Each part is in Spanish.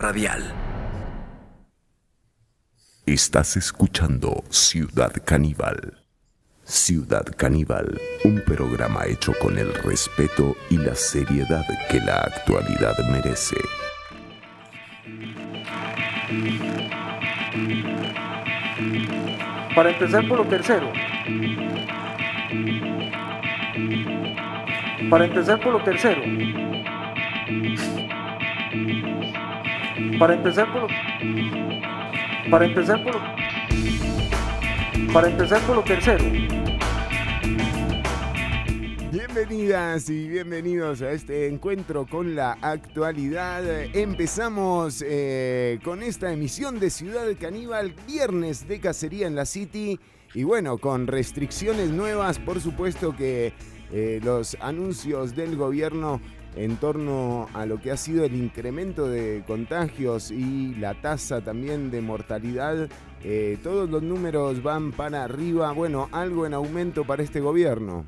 Radial. Estás escuchando Ciudad Caníbal. Ciudad Caníbal, un programa hecho con el respeto y la seriedad que la actualidad merece. Para empezar por lo tercero. Para empezar por lo tercero. Para empezar por lo... Para empezar por. Para empezar por lo tercero. Bienvenidas y bienvenidos a este encuentro con la actualidad. Empezamos eh, con esta emisión de Ciudad Caníbal, viernes de cacería en la City. Y bueno, con restricciones nuevas, por supuesto que eh, los anuncios del gobierno en torno a lo que ha sido el incremento de contagios y la tasa también de mortalidad, eh, todos los números van para arriba. Bueno, algo en aumento para este gobierno.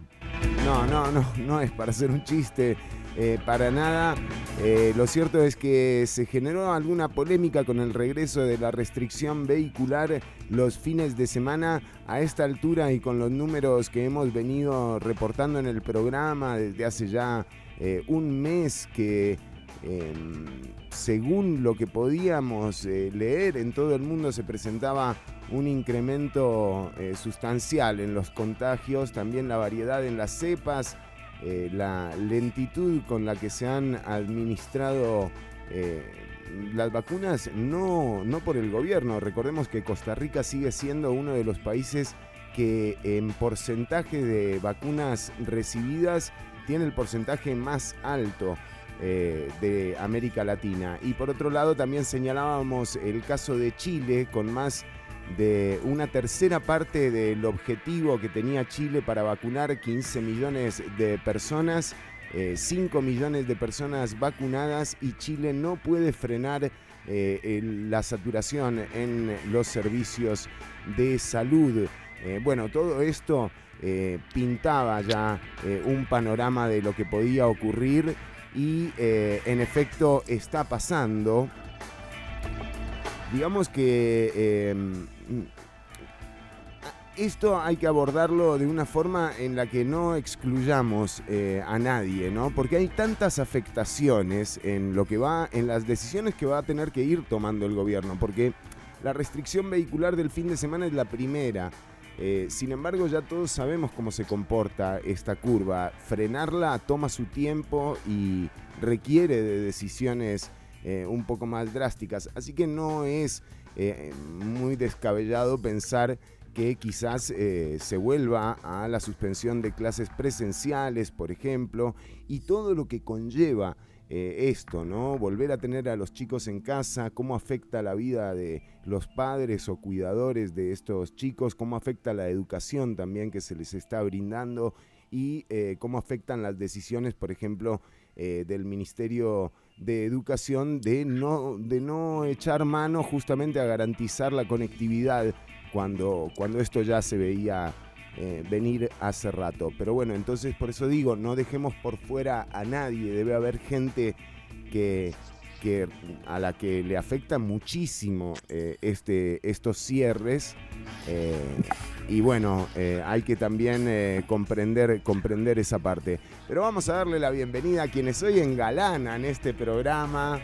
No, no, no, no es para hacer un chiste. Eh, para nada. Eh, lo cierto es que se generó alguna polémica con el regreso de la restricción vehicular los fines de semana a esta altura y con los números que hemos venido reportando en el programa desde hace ya eh, un mes que em, según lo que podíamos leer en todo el mundo se presentaba un incremento sustancial en los contagios, también la variedad en las cepas. Eh, la lentitud con la que se han administrado eh, las vacunas, no, no por el gobierno. Recordemos que Costa Rica sigue siendo uno de los países que en porcentaje de vacunas recibidas tiene el porcentaje más alto. Eh, de América Latina. Y por otro lado también señalábamos el caso de Chile con más de una tercera parte del objetivo que tenía Chile para vacunar 15 millones de personas, 5 eh, millones de personas vacunadas y Chile no puede frenar eh, la saturación en los servicios de salud. Eh, bueno, todo esto pintaba ya un panorama de lo que podía ocurrir y en efecto está pasando digamos que Mm. esto hay que abordarlo de una forma en la que no excluyamos eh, a nadie, ¿no? Porque hay tantas afectaciones en lo que va, en las decisiones que va a tener que ir tomando el gobierno, porque la restricción vehicular del fin de semana es la primera. Eh, sin embargo, ya todos sabemos cómo se comporta esta curva. Frenarla toma su tiempo y requiere de decisiones eh, un poco más drásticas. Así que no es eh, muy descabellado pensar que quizás se vuelva a la suspensión de clases presenciales, por ejemplo, y todo lo que conlleva eh, esto, ¿no? Volver a tener a los chicos en casa, cómo afecta la vida de los padres o cuidadores de estos chicos, cómo afecta la educación también que se les está brindando y cómo afectan las decisiones, por ejemplo, del Ministerio de educación de no, de no echar mano justamente a garantizar la conectividad cuando, cuando esto ya se veía eh, venir hace rato. Pero bueno, entonces por eso digo, no dejemos por fuera a nadie, debe haber gente que, que a la que le afecta muchísimo eh, este, estos cierres. Eh, y bueno, hay que también comprender, comprender esa parte. Pero vamos a darle la bienvenida a quienes hoy engalanan este programa.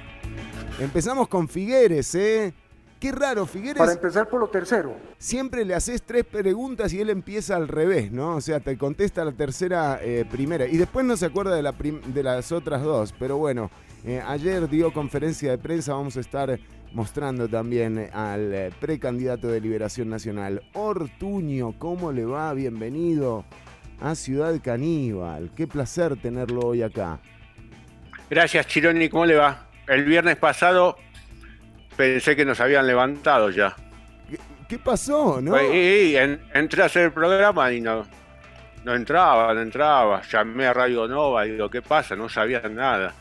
Empezamos con Figueres, ¿eh? Qué raro, Figueres. Para empezar por lo tercero. Siempre le haces tres preguntas y él empieza al revés, ¿no? O sea, te contesta la tercera primera. Y después no se acuerda de, la de las otras dos. Pero bueno, eh, ayer dio conferencia de prensa, vamos a estar mostrando también al eh, precandidato de Liberación Nacional, Ortuño. ¿Cómo le va? Bienvenido a Ciudad Caníbal. Qué placer tenerlo hoy acá. Gracias, Chironi. ¿Cómo le va? El viernes pasado pensé que nos habían levantado ya. ¿Qué, pasó? ¿no? entré a hacer el programa y no, no entraba, no entraba. Llamé a Radio Nova y digo, ¿qué pasa? No sabían nada.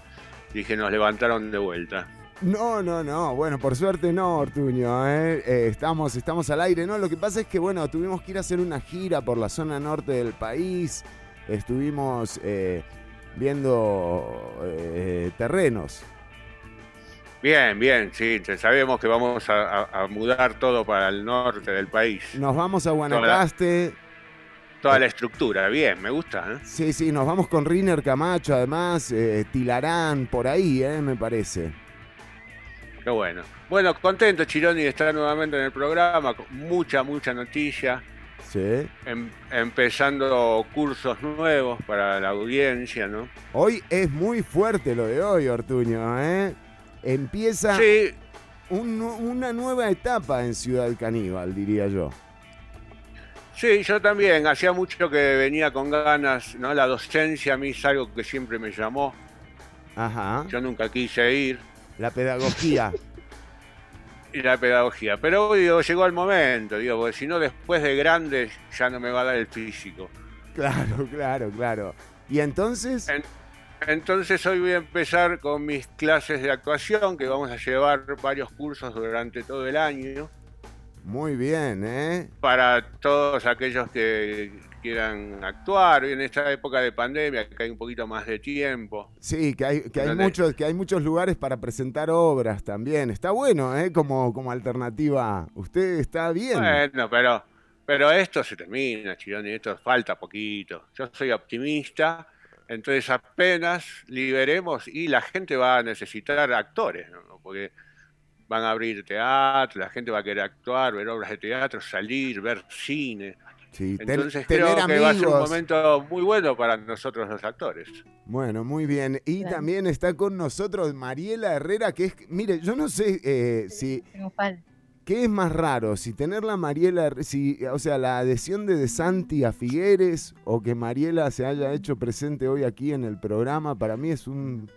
Dije, nos levantaron de vuelta. No, no, no. Bueno, por suerte no, Ortuño. ¿eh? Eh, estamos, estamos al aire, ¿no? Lo que pasa es que, bueno, tuvimos que ir a hacer una gira por la zona norte del país. Estuvimos eh, viendo terrenos. Bien, bien, sí. Sabemos que vamos a, a- a mudar todo para el norte del país. Nos vamos a Guanacaste. Toda la estructura, bien, me gusta. ¿eh? Sí, sí, nos vamos con Riner Camacho, además, eh, Tilarán, por ahí, eh, me parece. Qué bueno. Bueno, contento, Chironi, de estar nuevamente en el programa. con Mucha, mucha noticia. Sí. Em- empezando cursos nuevos para la audiencia, ¿no? Hoy es muy fuerte lo de hoy, Ortuño, ¿eh? Empieza Sí, un una nueva etapa en Ciudad Caníbal, diría yo. sí, yo también. Hacía mucho que venía con ganas, ¿no? La docencia a mí es algo que siempre me llamó. Ajá. Yo nunca quise ir. La pedagogía. y la pedagogía. Pero digo, llegó el momento, digo, porque si no después de grande ya no me va a dar el físico. claro, claro, claro. Y entonces, En- Entonces hoy voy a empezar con mis clases de actuación, que vamos a llevar varios cursos durante todo el año, muy bien, ¿eh? para todos aquellos que quieran actuar. En esta época de pandemia, que hay un poquito más de tiempo. Sí, que hay, que hay muchos, que hay muchos lugares para presentar obras también. Está bueno, ¿eh? Como, como alternativa. Usted está bien. Bueno, pero, pero esto se termina, Chironi, esto falta poquito. Yo soy optimista, entonces apenas liberemos y la gente va a necesitar actores, ¿no? porque van a abrir teatro, la gente va a querer actuar, ver obras de teatro, salir, ver cine. Sí, ten- Entonces tener creo que va a ser un momento muy bueno para nosotros los actores. Bueno, muy bien. Y Claro. también está con nosotros Mariela Herrera, que es, mire, yo no sé eh, si Triunfal. Qué es más raro, si tener la Mariela, si, o sea, la adhesión de De Santi a Figueres o que Mariela se haya hecho presente hoy aquí en el programa, para mí es un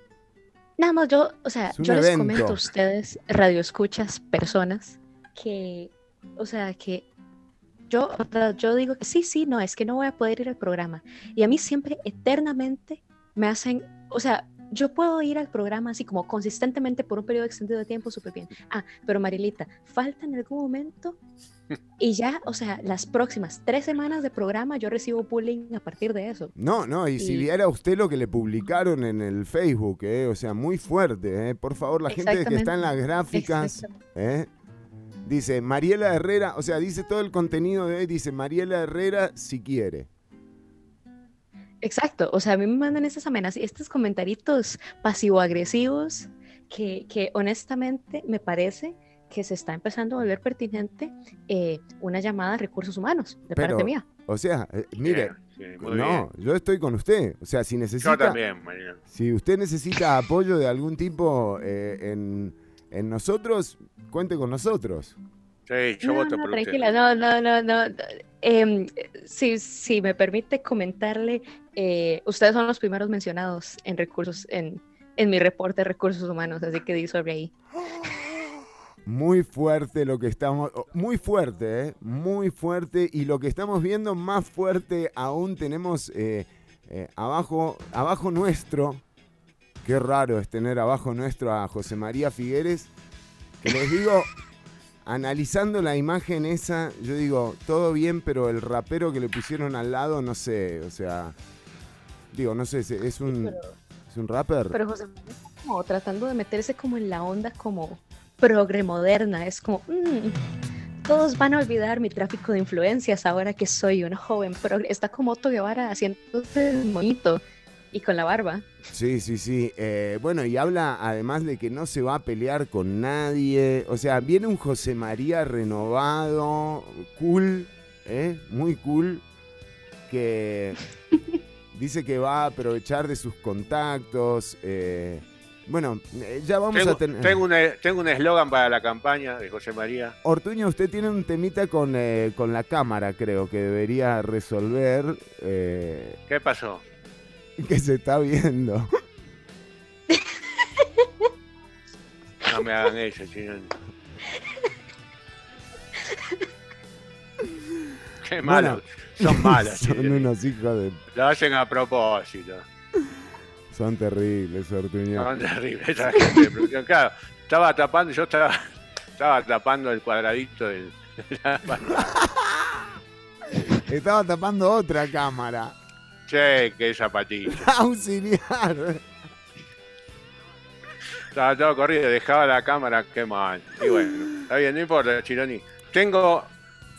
Nada más yo, o sea, yo les comento a ustedes, radioescuchas, personas, que, o sea, que yo, yo digo que sí, sí, no, es que no voy a poder ir al programa. Y a mí siempre, eternamente, me hacen, o sea, yo puedo ir al programa así como consistentemente por un periodo extendido de tiempo, súper bien. Ah, pero Marilita, falta en algún momento y ya, o sea, las próximas tres semanas de programa yo recibo bullying a partir de eso. No, no, y si viera usted lo que le publicaron en el Facebook, eh, o sea, muy fuerte, eh. por favor, la gente que está en las gráficas, eh, dice Mariela Herrera, o sea, dice todo el contenido de hoy, dice Mariela Herrera si quiere. Exacto, o sea, a mí me mandan esas amenazas, estos comentaritos pasivo-agresivos que, que honestamente me parece que se está empezando a volver pertinente eh, una llamada a recursos humanos de Pero, parte mía. O sea, eh, mire, Bien, sí, muy no, yo estoy con usted, o sea, si necesita, Yo también, Marina. si usted necesita apoyo de algún tipo eh, en, en nosotros, cuente con nosotros. Sí, yo No, voto no, por tranquila, no, no, no, no. Em, si, si me permite comentarle, eh, ustedes son los primeros mencionados en recursos, en, en mi reporte de recursos humanos, así que di sobre ahí. Muy fuerte lo que estamos, oh, muy fuerte, ¿eh? muy fuerte y lo que estamos viendo más fuerte aún tenemos eh, eh, abajo, abajo nuestro. Qué raro es tener abajo nuestro a José María Figueres. Que les digo, analizando la imagen esa, yo digo, todo bien, pero el rapero que le pusieron al lado, no sé, o sea, digo, no sé, es- un, Pero- es un rapper. Pero José como tratando de meterse como en la onda como progre moderna. Es como, "Mm, todos van a olvidar mi tráfico de influencias ahora que soy un joven progre. Está como Otto Guevara haciendo el monito y con la barba. Sí, sí, sí. Eh, bueno, y habla además de que no se va a pelear con nadie. O sea, viene un José María renovado, cool, ¿eh? muy cool, que dice que va a aprovechar de sus contactos. eh, bueno, eh, ya vamos Tengo, a tener... tengo un tengo un eslogan para la campaña de José María. Ortuño, usted tiene un temita con, eh, con la cámara, creo, que debería resolver, eh, ¿Qué pasó? Que se está viendo. No me hagan eso, chino. Qué Bueno, malos. Son malos. Son unos hijos de... Lo hacen a propósito. Son terribles, Ortuño. Son terribles esa gente de producción. Claro, estaba tapando, yo estaba, estaba tapando el cuadradito del. Estaba tapando otra cámara. Che, qué zapatilla. Auxiliar. Estaba todo corrido, dejaba la cámara, qué mal. Y bueno, está bien, no importa, Chironi. Tengo,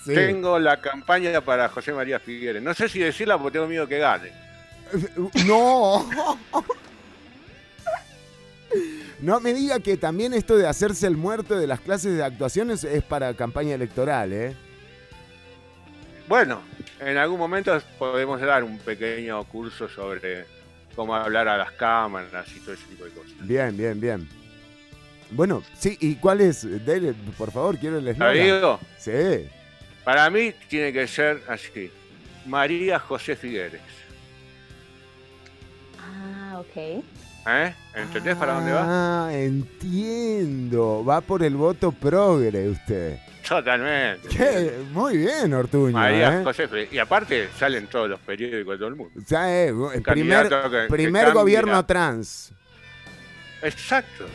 Sí. tengo la campaña para José María Figueres. No sé si decirla porque tengo miedo que gane. No. No me diga que también esto de hacerse el muerto de las clases de actuaciones es para campaña electoral, ¿eh? Bueno, en algún momento podemos dar un pequeño curso sobre cómo hablar a las cámaras y todo ese tipo de cosas. Bien, bien, bien. Bueno, sí, ¿y cuál es? Dele, por favor, quiero el ¿Lo eslogan. digo? Sí. Para mí tiene que ser así. María José Figueres. Ah, ok. ¿Eh? ¿Entendés para dónde va? Ah, entiendo. Va por el voto progre usted. Totalmente. Qué- Muy bien, Ortuño. María ¿eh? José. Y aparte salen todos los periódicos de todo el mundo. Ya es, el primer, candidato que- que primer cambia. gobierno trans. Exacto.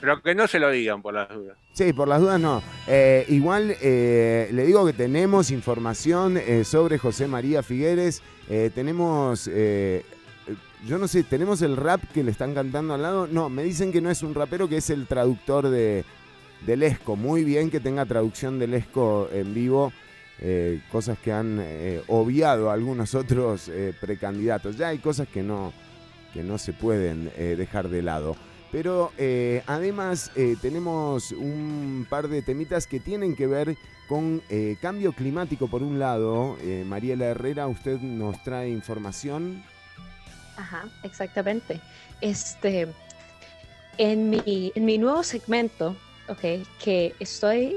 Pero que no se lo digan por las dudas. Sí, por las dudas no. Eh, igual eh, le digo que tenemos información eh, sobre José María Figueres. Eh, tenemos, eh, eh, yo no sé, tenemos el rap que le están cantando al lado. No, me dicen que no es un rapero, que es el traductor de, del ESCO. Muy bien que tenga traducción del ESCO en vivo. eh, cosas que han eh, obviado algunos otros eh, precandidatos. Ya hay cosas que no, que no se pueden dejar de lado. Pero además tenemos un par de temitas que tienen que ver con cambio climático por un lado. Mariela Herrera, usted nos trae información. Ajá, exactamente. Este, en mi, en mi nuevo segmento, ok, que estoy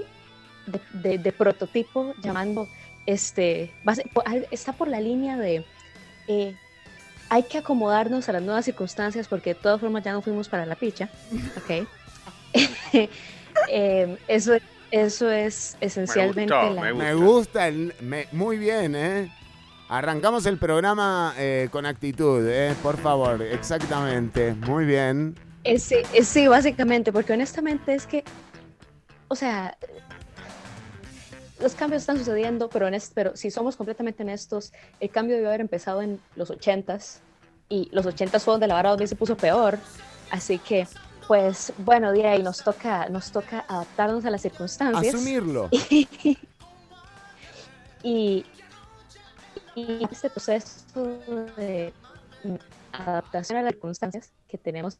de, de- de prototipo llamando, este, está por la línea de, eh, hay que acomodarnos a las nuevas circunstancias porque de todas formas ya no fuimos para la picha, ok. Em, eso, eso es esencialmente la... me Me gusta. gusta, el, me- muy bien, ¿eh? Arrancamos el programa eh, con actitud, ¿eh? Por favor, exactamente. Muy bien. Eh, sí, sí, básicamente, porque honestamente es que, o sea, los cambios están sucediendo, pero, honest- pero si somos completamente honestos, el cambio debió haber empezado en los 80s y los 80s fue donde la vara 2000 se puso peor, así que, pues, bueno, de ahí nos toca, nos toca adaptarnos a las circunstancias. Asumirlo. y, y este proceso de adaptación a las circunstancias que tenemos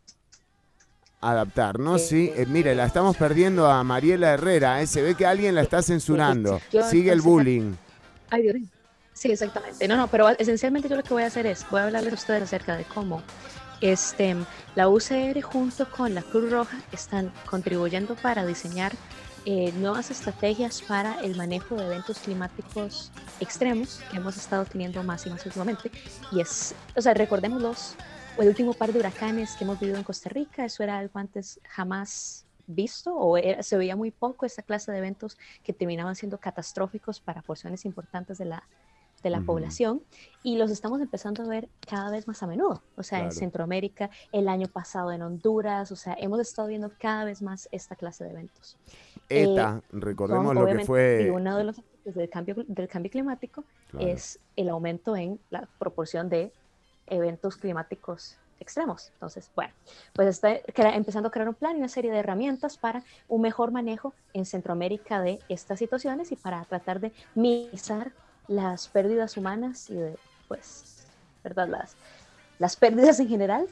Adaptarnos, sí. Eh, mire, la estamos perdiendo a Mariela Herrera, ¿eh? Se ve que alguien la está censurando. Sigue el bullying. Ay, Dios. Sí, exactamente. No, no, pero esencialmente yo lo que voy a hacer es, voy a hablarles a ustedes acerca de cómo este, la UCR junto con la Cruz Roja están contribuyendo para diseñar eh, nuevas estrategias para el manejo de eventos climáticos extremos que hemos estado teniendo más y más últimamente. Y es, o sea, recordemos los, el último par de huracanes que hemos vivido en Costa Rica, eso era algo antes jamás visto o era- se veía muy poco esa clase de eventos que terminaban siendo catastróficos para porciones importantes de la, de la Ujú. población y los estamos empezando a ver cada vez más a menudo, o sea, en Claro. Centroamérica, el año pasado en Honduras, o sea, hemos estado viendo cada vez más esta clase de eventos. ETA, Son, recordemos lo que fue. y uno de los efectos del cambio, del cambio climático Claro. es el aumento en la proporción de eventos climáticos extremos. Entonces, bueno, pues está empezando a crear un plan y una serie de herramientas para un mejor manejo en Centroamérica de estas situaciones y para tratar de minimizar las pérdidas humanas y de, pues, ¿verdad? Las, las pérdidas en general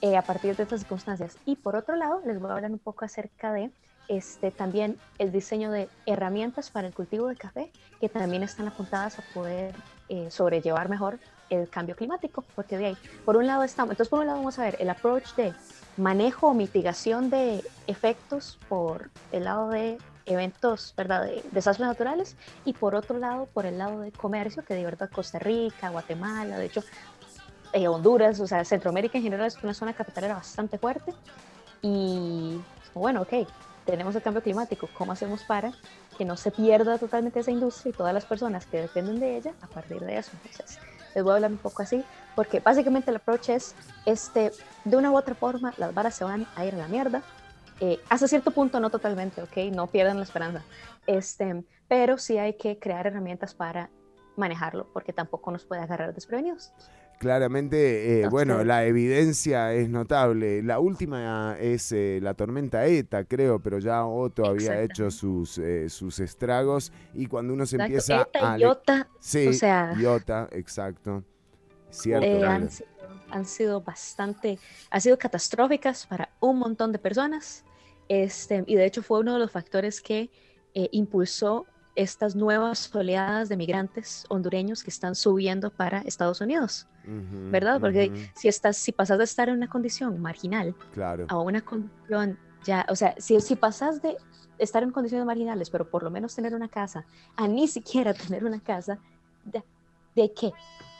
eh, a partir de estas circunstancias. Y por otro lado, les voy a hablar un poco acerca de este, también el diseño de herramientas para el cultivo de café que también están apuntadas a poder eh, sobrellevar mejor el cambio climático, porque de ahí, por un lado estamos, entonces por un lado vamos a ver el approach de manejo o mitigación de efectos por el lado de eventos, ¿verdad?, de desastres naturales, y por otro lado, por el lado de comercio, que de verdad Costa Rica, Guatemala, de hecho, eh, Honduras, o sea, Centroamérica en general es una zona capitalera bastante fuerte, y bueno, ok, tenemos el cambio climático, ¿cómo hacemos para que no se pierda totalmente esa industria y todas las personas que dependen de ella a partir de eso? Entonces, les voy a hablar un poco así, porque básicamente el approach es, este, de una u otra forma, las varas se van a ir a la mierda, eh, hasta cierto punto no totalmente, ¿ok? No pierdan la esperanza, este, pero sí hay que crear herramientas para manejarlo, porque tampoco nos puede agarrar desprevenidos. Claramente, eh, No bueno, la evidencia es notable. La última es eh, la tormenta ETA, creo, pero ya Otto había hecho sus, eh, sus estragos y cuando uno se Exacto. empieza Eta a... Iota Sí, o sea- Iota, exacto. Cierto. eh, han, sido, han sido bastante, han sido catastróficas para un montón de personas. Este, y de hecho fue uno de los factores que eh, impulsó estas nuevas oleadas de migrantes hondureños que están subiendo para Estados Unidos, Ujú, ¿verdad? Porque ujú, si estás, si pasas de estar en una condición marginal Claro. a una condición ya, o sea, si, si pasas de estar en condiciones marginales, pero por lo menos tener una casa, a ni siquiera tener una casa, ¿de, de qué?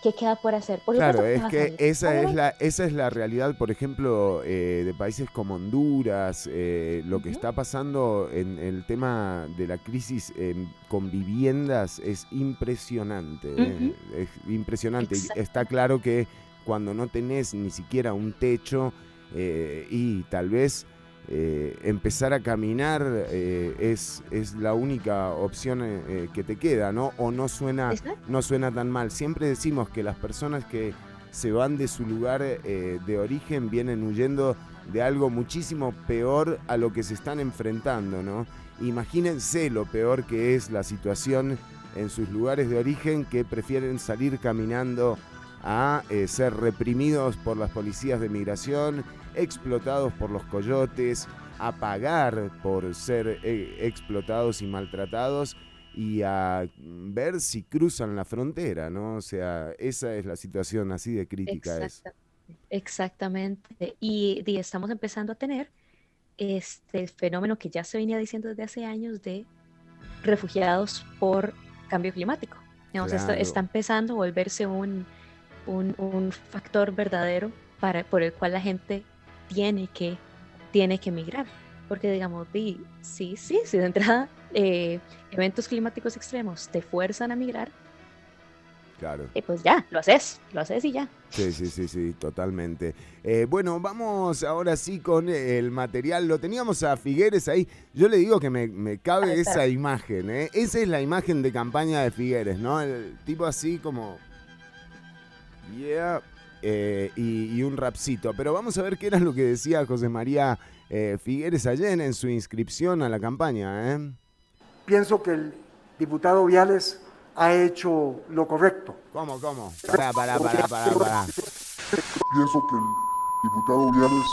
¿Qué queda por hacer? Por Claro, supuesto es que esa es la esa es la realidad, por ejemplo, eh, de países como Honduras, eh, lo que está pasando en el tema de la crisis em, con viviendas es impresionante, eh, es impresionante. Exacto. está claro que cuando no tenés ni siquiera un techo eh, y tal vez eh, empezar a caminar eh, es, es la única opción eh, que te queda, ¿no? O no suena no suena tan mal. Siempre decimos que las personas que se van de su lugar de origen vienen huyendo de algo muchísimo peor a lo que se están enfrentando, ¿no? Imagínense lo peor que es la situación en sus lugares de origen que prefieren salir caminando a ser reprimidos por las policías de migración, explotados por los coyotes, a pagar por ser eh, explotados y maltratados y a ver si cruzan la frontera, ¿no? O sea, esa es la situación así de crítica es. Exacta- Exactamente. Y, y estamos empezando a tener este fenómeno que ya se venía diciendo desde hace años de refugiados por cambio climático. Digamos, está empezando a volverse un, un, un factor verdadero para, por el cual la gente tiene que, tiene que migrar. Porque digamos, di, sí, sí, sí, de entrada eh, eventos climáticos extremos te fuerzan a migrar, Claro. y pues ya, lo haces, lo haces y ya. Sí, sí, sí, sí, totalmente. Eh, bueno, vamos ahora sí con el material. Lo teníamos a Figueres ahí. Yo le digo que me, me cabe esa imagen, ¿eh? Esa es la imagen de campaña de Figueres, ¿no? El tipo así como... Yeah. Eh, y, y un rapcito. Pero vamos a ver qué era lo que decía José María eh, Figueres ayer en su inscripción a la campaña, ¿eh? Pienso que el diputado Viales ha hecho lo correcto. ¿Cómo, cómo? Pará, pará, pará, pará, pará. Pienso que el diputado Viales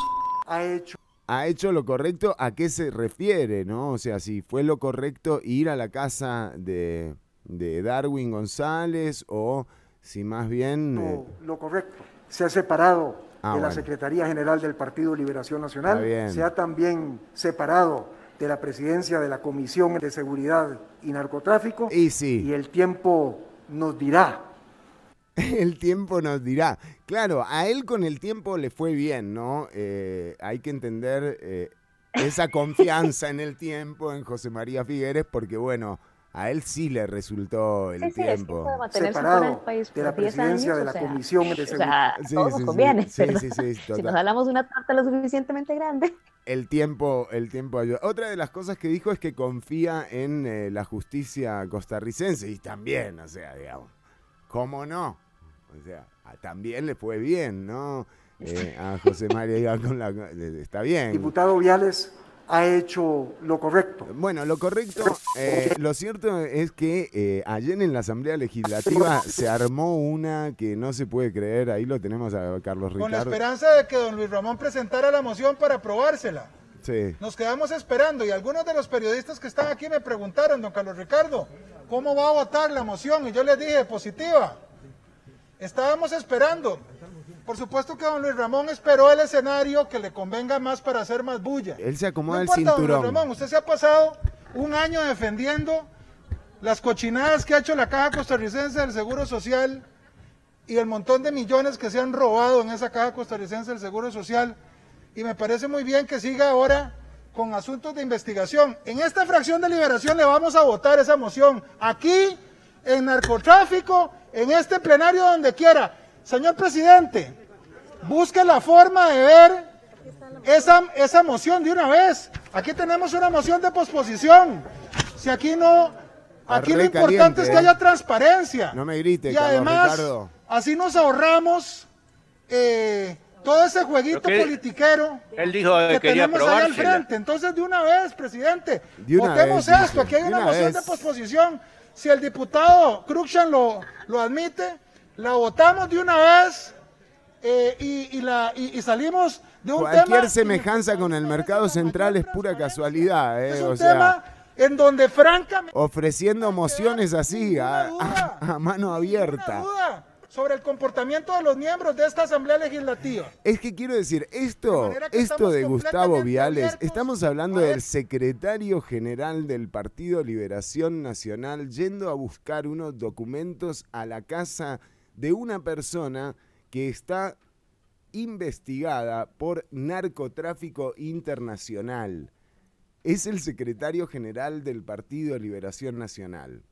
Ha hecho ha hecho lo correcto, ¿a qué se refiere, no? O sea, si fue lo correcto ir a la casa de, de Darwin González o si más bien... eh, lo, lo correcto. Se ha separado Ah, de la. Secretaría General del Partido Liberación Nacional. Se ha también separado de la presidencia de la Comisión de Seguridad y Narcotráfico. y sí, Y el tiempo nos dirá. el tiempo nos dirá. Claro, a él con el tiempo le fue bien, ¿no? Eh, hay que entender eh, esa confianza en el tiempo en José María Figueres porque, bueno, a él sí le resultó el Sí, sí, tiempo. puede mantenerse fuera del Separado país de la por 10 presidencia años, de o la sea, Comisión de O Seguridad. sea, a Sí, todos sí, nos sí, conviene, sí, sí, sí, Si nos hablamos de una torta lo suficientemente grande. El tiempo, el tiempo ayuda. Otra de las cosas que dijo es que confía en eh, la justicia costarricense y también, o sea, digamos, ¿cómo no? O sea, a- también le fue bien, ¿no? Eh, a José María con la, está bien. Diputado Viales ha hecho lo correcto. Bueno, lo correcto, eh, lo cierto es que eh, ayer en la Asamblea Legislativa se armó una que no se puede creer, ahí lo tenemos a Carlos Con la Ricardo. esperanza de que don Luis Ramón presentara la moción para aprobársela. Sí. Nos quedamos esperando y algunos de los periodistas que están aquí me preguntaron, don Carlos Ricardo, ¿cómo va a votar la moción? Y yo les dije, positiva. Estábamos esperando. Por supuesto que don Luis Ramón esperó el escenario que le convenga más para hacer más bulla. Él se acomoda no el importa, don Luis cinturón. Ramón, usted se ha pasado un año defendiendo las cochinadas que ha hecho la Caja Costarricense del Seguro Social y el montón de millones que se han robado en esa Caja Costarricense del Seguro Social. Y me parece muy bien que siga ahora con asuntos de investigación. En esta fracción de liberación le vamos a votar esa moción. Aquí, en narcotráfico, en este plenario, donde quiera. Señor presidente, busque la forma de ver esa, esa moción de una vez. Aquí tenemos una moción de posposición. Si aquí no Aquí lo importante caliente, es que ¿eh? haya transparencia. No me grite, Y Carlos además, Ricardo. así nos ahorramos eh, todo ese jueguito que- politiquero Él dijo que que quería tenemos ahí al frente. Entonces, de una vez, presidente, una votemos vez, esto. Aquí hay una una moción vez. de posposición. Si el diputado Cruxan lo, lo admite, la votamos de una vez eh, y, y la, y, y salimos de un Cualquier tema... semejanza con el mercado central es pura casualidad, ¿eh? Es un o sea, tema en donde francamente... ofreciendo mociones así, a, Ninguna a- a mano abierta. Duda sobre el comportamiento de los miembros de esta Asamblea Legislativa. Es que quiero decir, De esto, que esto de Gustavo Viales, abiertos estamos hablando del secretario general del Partido Liberación Nacional yendo a buscar unos documentos a la casa de una persona que está investigada por narcotráfico internacional. Es el secretario general del Partido Liberación Nacional.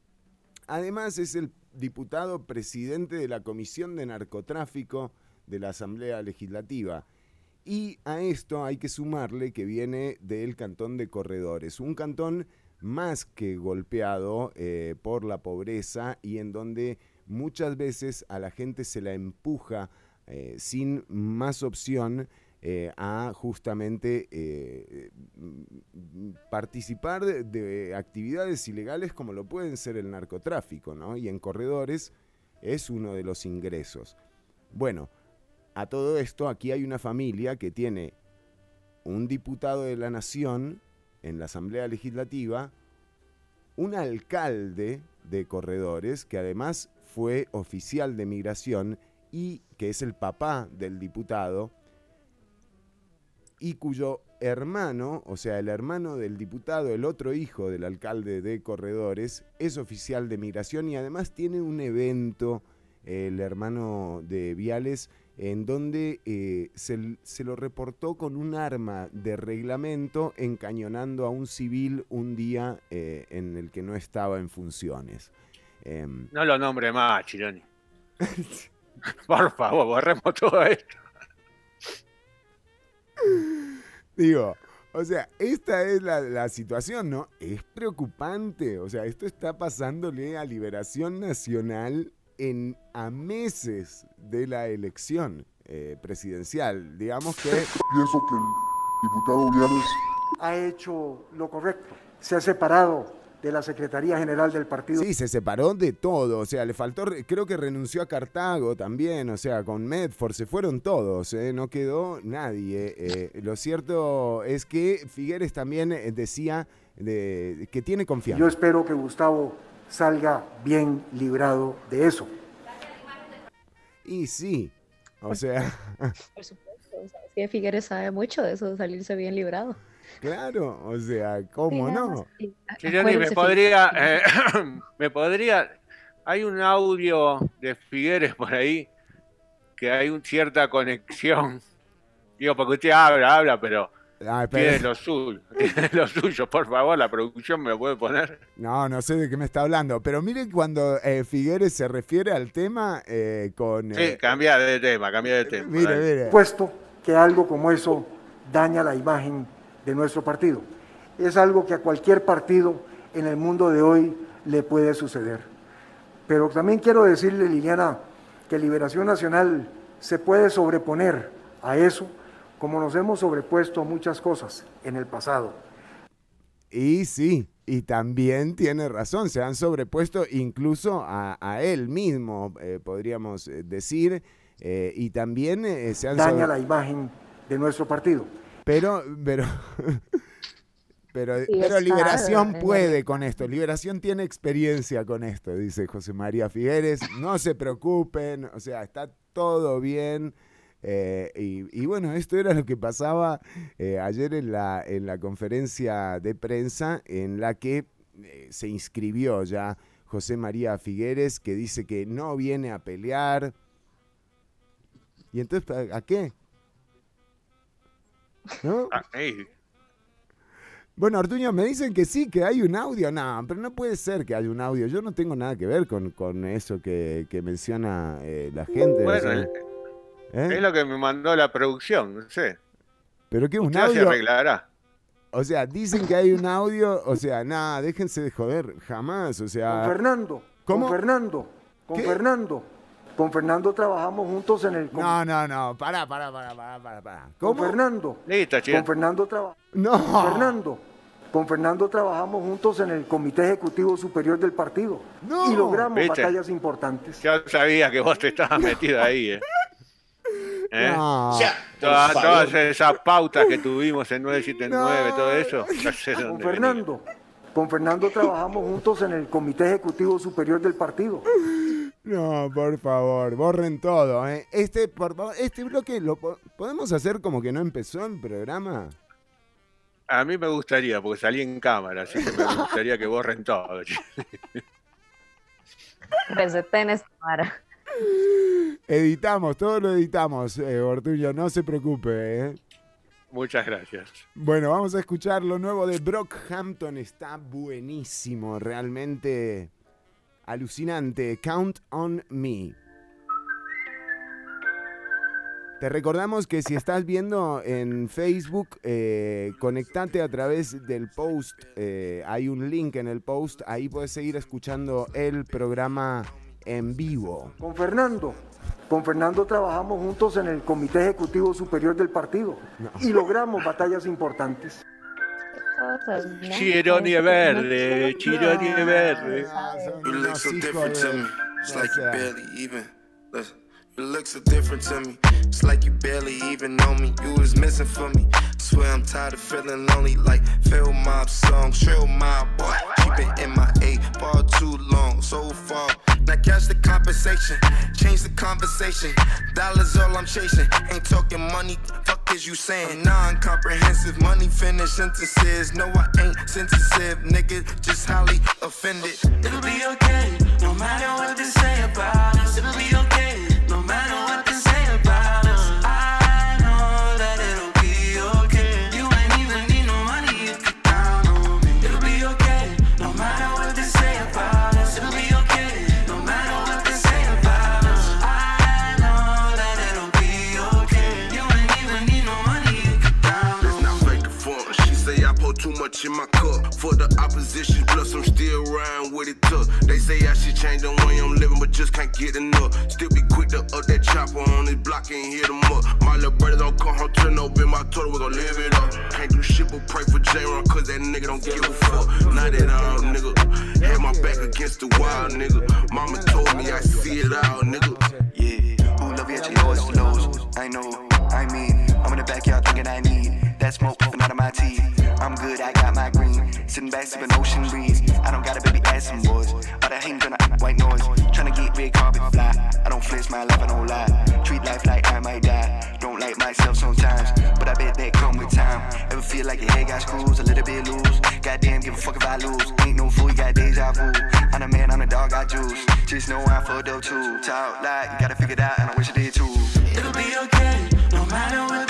Además es el diputado presidente de la Comisión de Narcotráfico de la Asamblea Legislativa. Y a esto hay que sumarle que viene del cantón de Corredores, un cantón más que golpeado eh, por la pobreza y en donde muchas veces a la gente se la empuja eh, sin más opción eh, a justamente eh, participar de, de actividades ilegales como lo pueden ser el narcotráfico, ¿no? Y en corredores es uno de los ingresos. Bueno, a todo esto aquí hay una familia que tiene un diputado de la nación en la Asamblea Legislativa, un alcalde de corredores que además fue oficial de migración y que es el papá del diputado y cuyo hermano, o sea, el hermano del diputado, el otro hijo del alcalde de Corredores, es oficial de migración y además tiene un evento, el hermano de Viales, en donde eh, se, lo reportó con un arma de reglamento encañonando a un civil un día eh, en el que no estaba en funciones. Em, No lo nombre más, Chironi. Por favor, borremos todo esto. Digo, o sea, esta es la, la situación, ¿no? Es preocupante. O sea, esto está pasándole a Liberación Nacional en a meses de la elección eh, presidencial. Digamos que Pienso que el diputado Viales Ha hecho lo correcto. Se ha separado de la Secretaría General del Partido. sí, se separó de todo. O sea, le faltó, re- creo que renunció a Cartago también. O sea, con Medford se fueron todos, ¿eh? no quedó nadie. eh. lo cierto es que Figueres también eh, decía de, que tiene confianza. Yo espero que Gustavo salga bien librado de eso. Y sí, o sea, Por supuesto. o sea, es que Figueres sabe mucho de eso, de salirse bien librado. Claro, o sea, ¿cómo no? Chironi, me podría, eh, me podría, hay un audio de Figueres por ahí que hay un- cierta conexión. Digo, porque usted habla, habla, pero Ay, pero- tiene lo suyo, tiene lo suyo. Por favor, la producción me lo puede poner. no, no sé de qué me está hablando, pero miren cuando eh, Figueres se refiere al tema eh, con... Sí, eh, cambia de tema, cambia de tema. mire, mire. Puesto que algo como eso daña la imagen de nuestro partido. Es algo que a cualquier partido en el mundo de hoy le puede suceder. Pero también quiero decirle, Liliana, que Liberación Nacional se puede sobreponer a eso como nos hemos sobrepuesto a muchas cosas en el pasado. Y sí, y también tiene razón, se han sobrepuesto incluso a, a él mismo, eh, podríamos eh, decir, eh, y también eh, se han Daña sobre- la imagen de nuestro partido. Pero, pero, pero, Sí, pero Liberación puede con esto. Liberación tiene experiencia con esto, dice José María Figueres. No se preocupen, o sea, está todo bien. Eh, y, y bueno, esto era lo que pasaba eh, ayer en la, en la conferencia de prensa en la que eh, se inscribió ya José María Figueres, que dice que no viene a pelear. ¿Y entonces a qué? ¿No? Ah, ey, Bueno, Artuño, me dicen que sí, que hay un audio. No, pero no puede ser que haya un audio. Yo no tengo nada que ver con, con eso que, que menciona eh, la gente. Bueno, el- ¿eh? es lo que me mandó la producción, no sé. Pero que un Usted se audio. arreglará. O sea, dicen que hay un audio, o sea, nada, déjense de joder, jamás, o Con sea... Fernando, ¿Cómo? con Fernando, con ¿Qué? Fernando. Con Fernando trabajamos juntos en el... Con, No, no, no, pará, pará, pará, pará, pará, pará. con. Fernando. Listo, Con chino. Fernando trabajamos. No. Fernando. Con Fernando trabajamos juntos en el Comité Ejecutivo Superior del partido. No. Y logramos ¿Viste? batallas importantes. Yo sabía que vos te estabas metido ahí, ¿eh? ¿Eh? No. Todas, todas esas pautas que tuvimos en 979, No. todo eso, ya sé Con dónde venía. Fernando. Con Fernando trabajamos juntos en el Comité Ejecutivo Superior del partido. No, por favor, borren todo, ¿eh? Este, por favor, este bloque lo po- podemos hacer como que no empezó el programa. A mí me gustaría, porque salí en cámara, así que me gustaría que borren todo. esta vara. Editamos, todo lo editamos, eh, Ortuño, no se preocupe, ¿eh? Muchas gracias. Bueno, vamos a escuchar lo nuevo de Brockhampton. Está buenísimo, realmente alucinante. Count on me. Te recordamos que si estás viendo en Facebook, eh, conectate a través del post. eh, hay un link en el post. Ahí puedes seguir escuchando el programa en vivo. Con Fernando. Con Fernando trabajamos juntos en el Comité Ejecutivo Superior del partido. Y logramos batallas importantes. Chironi verde, Chironi verde. You look so different to me. It's like you barely even. Listen. You look so different to me. It's like you barely even know me. You was missing for me. Swear I'm tired of feeling lonely. Like Phil Mob song, Trill my boy. She been in my A far too long, so far. Now catch the compensation, change the conversation. Dollars all I'm chasing. Ain't talking money. Fuck is you saying? Non-comprehensive money finish sentences. No, I ain't sensitive, nigga. Just highly offended. It'll be okay, no matter what much in my cup. For the opposition, plus I'm still around with it tough. They say I should change the way I'm living, but just can't get enough. Still be quick to up that chopper on this block and hit them up. My little brother don't come home, turn up in my total, we gon' live it up. Can't do shit but pray for J-Ron, cause that nigga don't give a fuck. Not at all, nigga. Had my back against the wall, nigga. Mama told me I see it all, nigga. Yeah, who love you actually always flows. I know, backyard thinking I need that smoke puffing out of my teeth. I'm good, I got my green. Sitting back sipping ocean breeze. I don't got a baby ass some boys. All that hating gonna white noise. Tryna get red carpet fly. I don't flinch my life, I don't lie. Treat life like I might die. Don't like myself sometimes, but I bet that come with time. Ever feel like your head got screws, a little bit loose? Goddamn, give a fuck if I lose. Ain't no fool, you got deja vu. I'm a man, I'm a dog, I juice. Just know I'm fucked up too. Talk like you gotta figure it out, and I wish I did too. It'll be okay, no matter what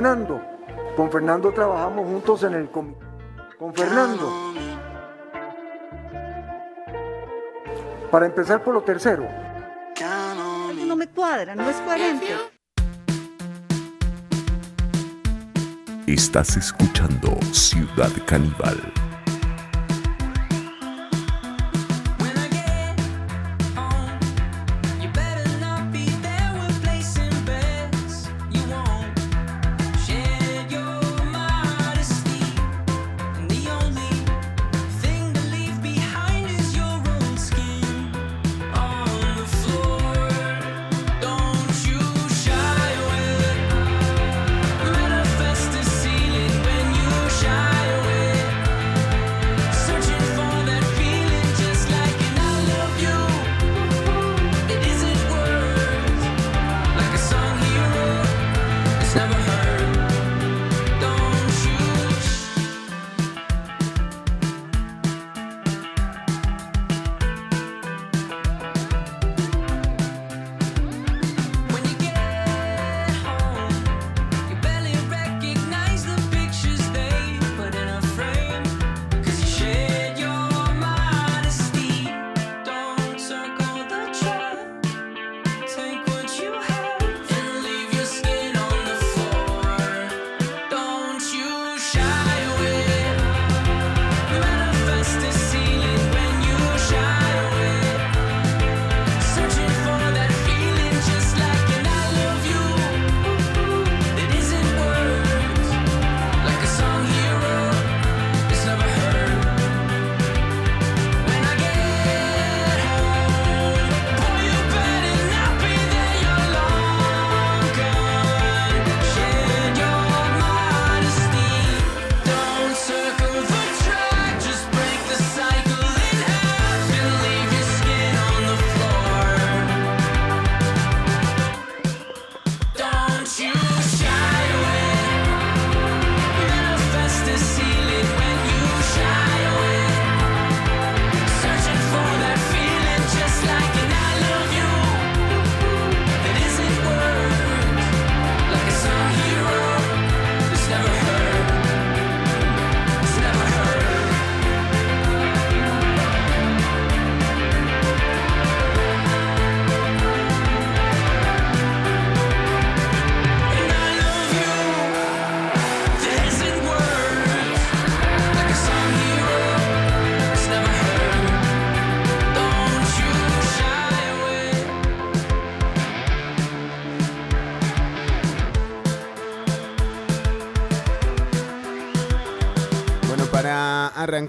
Fernando. Con Fernando trabajamos juntos en el comité. Con Fernando. Para empezar por lo tercero. No me cuadra, no es coherente. Estás escuchando Ciudad Caníbal.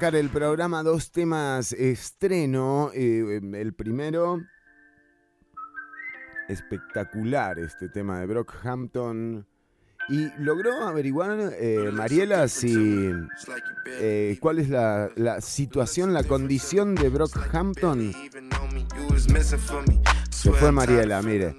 El programa dos temas estreno. eh, el primero, espectacular este tema de Brockhampton. Y logró averiguar, eh, Mariela, si eh, cuál es la, la situación, la condición de Brockhampton. Se fue Mariela, mire.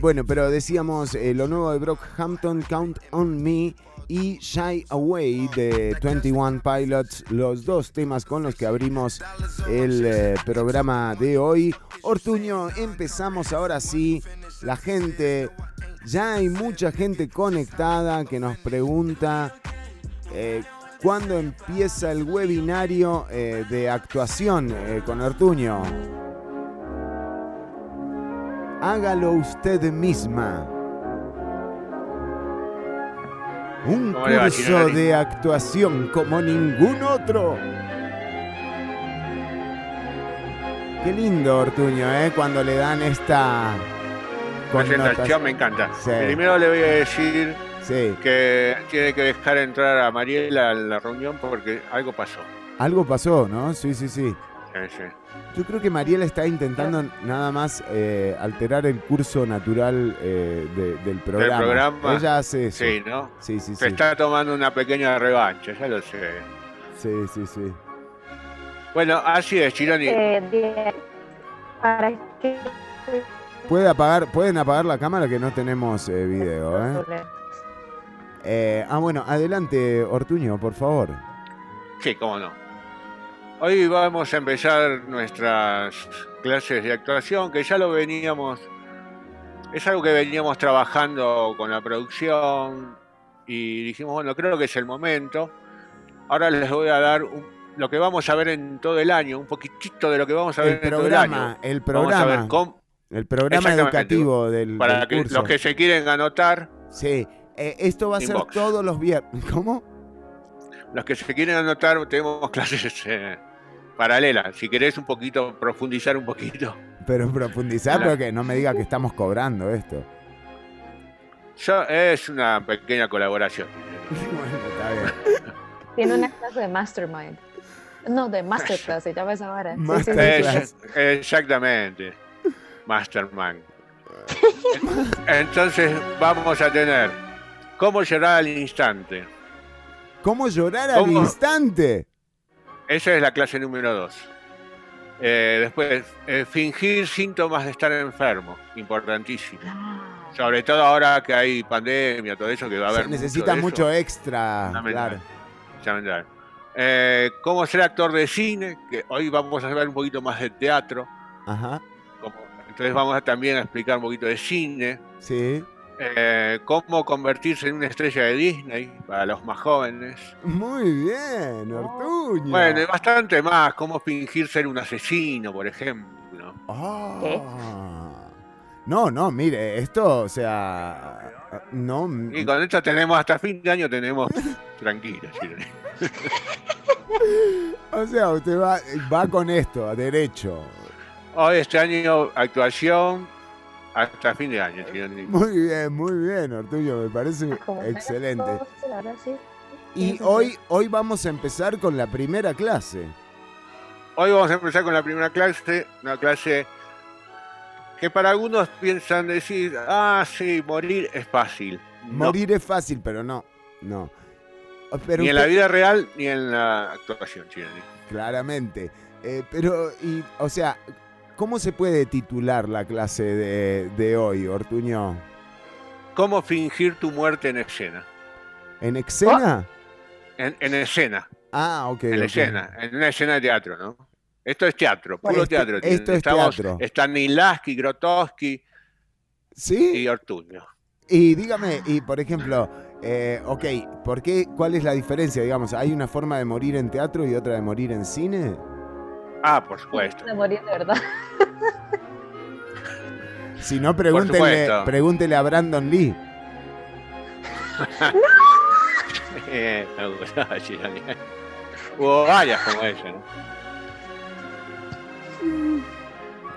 Bueno, pero decíamos lo nuevo de Brockhampton, Count on Me y Shy Away de 21 Pilots, los dos temas con los que abrimos el eh, programa de hoy. Ortuño, empezamos ahora sí. La gente, ya hay mucha gente conectada que nos pregunta eh, cuándo empieza el webinario eh, de actuación con Ortuño. Hágalo usted misma. Un ¿Cómo le va, curso de actuación como ningún otro. Qué lindo, Ortuño, ¿eh? Cuando le dan esta Presentación me encanta. Sí. Primero le voy a decir Sí. que tiene que dejar entrar a Mariela a la reunión porque algo pasó. Algo pasó, ¿no? Sí, sí, sí. Sí. Yo creo que Mariela está intentando nada más eh, alterar el curso natural eh, de- del programa. programa. Ella hace eso. Sí, ¿no? Sí, sí, Se sí. está tomando una pequeña revancha, ya lo sé. Sí, sí, sí. Bueno, así es, Chironi. Eh, de- para que ¿Puede apagar, ¿Pueden apagar la cámara que no tenemos eh, video? ¿eh? Eh, ah, bueno, adelante, Ortuño, por favor. Sí, cómo no. Hoy vamos a empezar nuestras clases de actuación, que ya lo veníamos, es algo que veníamos trabajando con la producción y dijimos, bueno, creo que es el momento. Ahora les voy a dar un- lo que vamos a ver en todo el año, un poquitito de lo que vamos a ver El en todo el programa, año. el Vamos a ver programa. cómo- El programa educativo del, para del que curso. los que se quieren anotar, Sí, eh, esto va a ser todos los viernes. ¿Cómo? los que se quieren anotar, tenemos clases eh, paralelas. Si querés un poquito, profundizar un poquito. Pero profundizar, Claro. pero que no me diga que estamos cobrando esto. Yo, es una pequeña colaboración. bueno, está bien. tiene una clase de mastermind. No, de masterclass, se llama esa hora. Sí, sí, sí, Masterclass. Es- exactamente. Masterman. Entonces vamos a tener cómo llorar al instante. ¿Cómo llorar al instante? Esa es la clase número dos. Eh, después, eh, fingir síntomas de estar enfermo. Importantísimo. Sobre todo ahora que hay pandemia, todo eso, que va a haber Se necesita eso. mucho extra. Fundamental. Claro. Fundamental. Eh, cómo ser actor de cine, que hoy vamos a ver un poquito más de teatro. Ajá. como- entonces vamos a también a explicar un poquito de cine. Sí. Eh, cómo convertirse en una estrella de Disney para los más jóvenes. Muy bien, Ortuño. Bueno, y bastante más, cómo fingir ser un asesino, por ejemplo. Ah. No, no, mire, esto, o sea, no. Y con esto tenemos, hasta fin de año tenemos tranquilo. O sea, usted va, va con esto, a derecho. Hoy este año actuación hasta fin de año. Chironi. Muy bien, muy bien, Ortuño, me parece Como excelente. verdad, sí. Y hoy, hoy vamos a empezar con la primera clase. Hoy vamos a empezar con la primera clase, una clase que para algunos piensan decir, ah, sí, morir es fácil. No, Morir es fácil, pero no, no. Pero ni en la vida real ni en la actuación, Chironi. Claramente. Eh, pero, y, o sea, ¿cómo se puede titular la clase de, de hoy, Ortuño? ¿Cómo fingir tu muerte en escena? ¿En escena? En, en escena, Ah, ok. en escena, en una escena de teatro, ¿no? Esto es teatro, puro Esto- teatro. esto Chironi. es Estamos teatro. Stanislavski, Grotowski ¿Sí? y Ortuño. Y dígame, y por ejemplo, eh, ok, ¿por qué, ¿cuál es la diferencia? Digamos, ¿hay una forma de morir en teatro y otra de morir en cine? Ah, por supuesto. De morir de verdad. Si no, pregúntele, pregúntele a Brandon Lee. Me gustaba, Chironi. Hubo varias como esa, ¿no?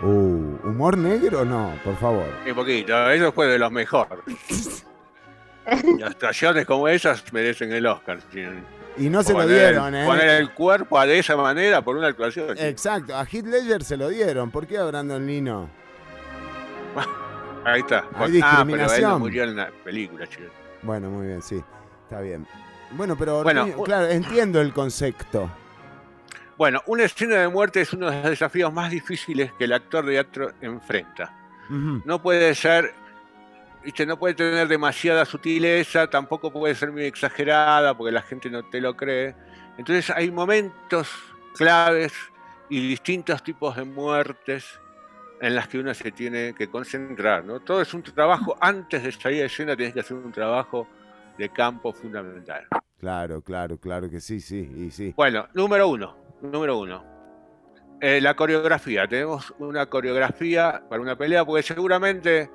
Uh, ¿Humor negro? No, por favor. Un poquito, eso fue de los mejores. Y actuaciones como esas merecen el Oscar. Chironi. Y no se lo dieron, ¿eh? Poner el cuerpo de esa manera por una actuación. Exacto, a Heath Ledger se lo dieron. ¿Por qué a Brandon Lee no? Ahí está. Hay ah, pero él discriminación. no murió en la película, chico. Bueno, muy bien, sí. Está bien. Bueno, pero Bueno, claro, entiendo el concepto. Bueno, una escena de muerte es uno de los desafíos más difíciles que el actor de teatro enfrenta. No puede ser, viste, no puede tener demasiada sutileza, tampoco puede ser muy exagerada porque la gente no te lo cree. Entonces hay momentos claves y distintos tipos de muertes en las que uno se tiene que concentrar. ¿no? Todo es un trabajo, antes de salir de escena tienes que hacer un trabajo de campo fundamental. Claro, claro, claro que sí, sí, y sí. Bueno, número uno, número uno. Eh, la coreografía. Tenemos una coreografía para una pelea, porque seguramente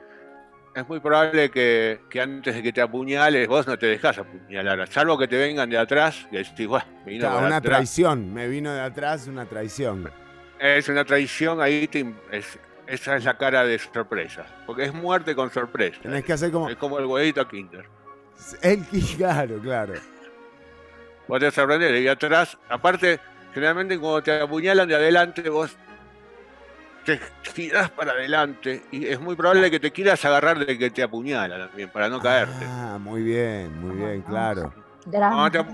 es muy probable que, que antes de que te apuñales, vos no te dejás apuñalar, salvo que te vengan de atrás y decís, "Buah, me vino Claro, una atrás". traición, me vino de atrás una traición. Es una traición, ahí te es- esa es la cara de sorpresa, porque es muerte con sorpresa. Tenés que hacer como Es como el huevito Kinder. el claro, claro. Vos te sorprendés de ahí atrás. Aparte, generalmente cuando te apuñalan de adelante, vos te girás para adelante y es muy probable que te quieras agarrar de que te apuñala también, para no caerte. Ah, muy bien, muy bien, claro. Cuando te,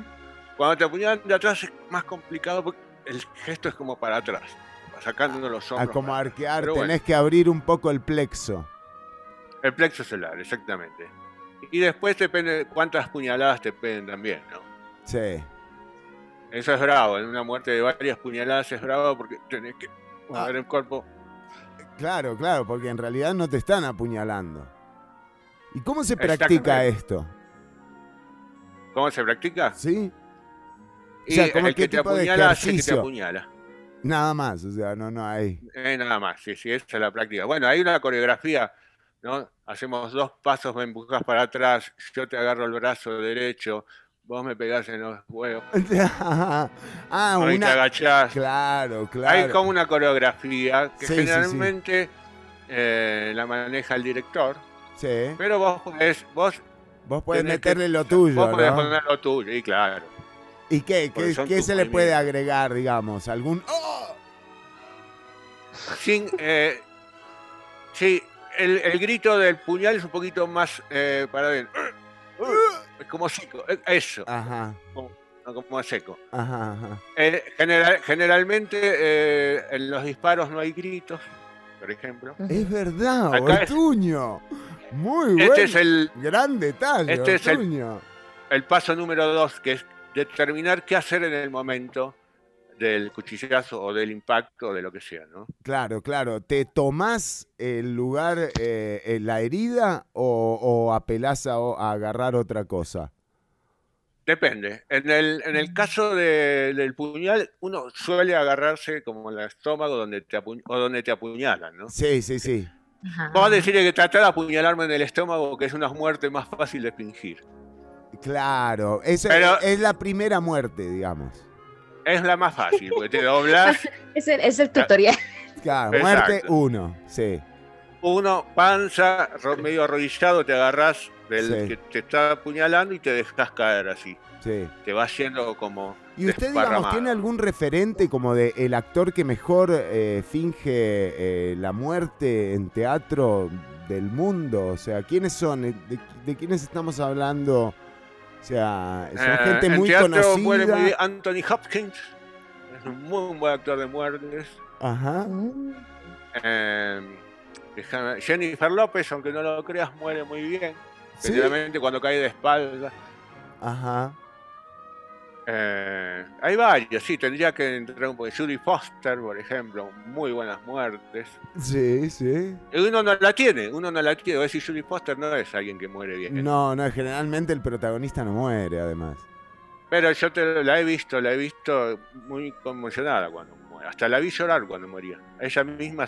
cuando te apuñalan de atrás es más complicado porque el gesto es como para atrás, sacando los A hombros. Ah, como arquear, bueno. tenés que abrir un poco el plexo. El plexo solar, exactamente. Y después depende de cuántas puñaladas te peguen también, ¿no? Sí. Eso es bravo, en una muerte de varias puñaladas es bravo porque tenés que mover el cuerpo. Claro, claro, porque en realidad no te están apuñalando. ¿Y cómo se practica esto? ¿Cómo se practica? ¿Sí? Y O sea, ¿cómo el que te apuñala hace que te apuñala. Nada más, o sea, no, no hay. Eh, nada más, sí, sí, esa es la práctica. Bueno, hay una coreografía, ¿no? Hacemos dos pasos, me empujas para atrás, yo te agarro el brazo derecho, vos me pegás en los huevos, ah, ahí te una. agachás. Claro, claro. Hay como una coreografía que Sí, sí, sí. generalmente eh, la maneja el director, Sí. pero vos podés, vos, Vos podés que- meterle lo tuyo, vos podés ¿no? poner lo tuyo, y claro. ¿Y qué? ¿Qué, se le puede agregar, digamos? ¿Algún.? ¡Oh! Sin, eh, sí, el, el grito del puñal es un poquito más eh, para adentro. Es como seco, eso, Ajá, como, no, como seco. ajá, ajá. Eh, general- generalmente eh, en los disparos no hay gritos, por ejemplo. Es verdad, Acá es- Ortuño. Muy bueno. Este es el, Gran detalle, este es el- Ortuño. el paso número dos, que es determinar qué hacer en el momento del cuchillazo o del impacto o de lo que sea, ¿no? Claro, claro. ¿Te tomás el lugar, eh, la herida o, o apelás a, a agarrar otra cosa? Depende. En el, en el caso de- del puñal, uno suele agarrarse como en el estómago donde te apu- o donde te apuñalan, ¿no? Sí, sí, sí. Ajá. Vamos a decirle que tratar de apuñalarme en el estómago, que es una muerte más fácil de fingir. Claro. Eso Pero- es la primera muerte, digamos. Es la más fácil, porque te doblas, Es el, es el tutorial. Claro, Exacto. muerte uno, sí. uno, panza, ro- medio arrodillado, te agarras del Sí. que te está apuñalando y te dejas caer así. Sí. Te va yendo como. ¿Y usted, digamos, tiene algún referente como de el actor que mejor eh, finge eh, la muerte en teatro del mundo? O sea, ¿quiénes son? ¿De, de quiénes estamos hablando? O sea, son Eh, gente en muy conocida. muere muy bien Anthony Hopkins. Es un muy buen actor de muertes. Ajá. Eh, déjame- Jennifer López, aunque no lo creas, muere muy bien. ¿Sí? Generalmente cuando cae de espalda. Ajá. Eh, hay varios, sí, tendría que entrar un poco. Judy Foster, por ejemplo, muy buenas muertes. Sí, sí. Y uno no la tiene, uno no la tiene. A decir, Judy Foster no es alguien que muere bien. No, no, generalmente el protagonista no muere, además. Pero yo te, la he visto, la he visto muy conmocionada cuando muere. Hasta la vi llorar cuando moría. Ella misma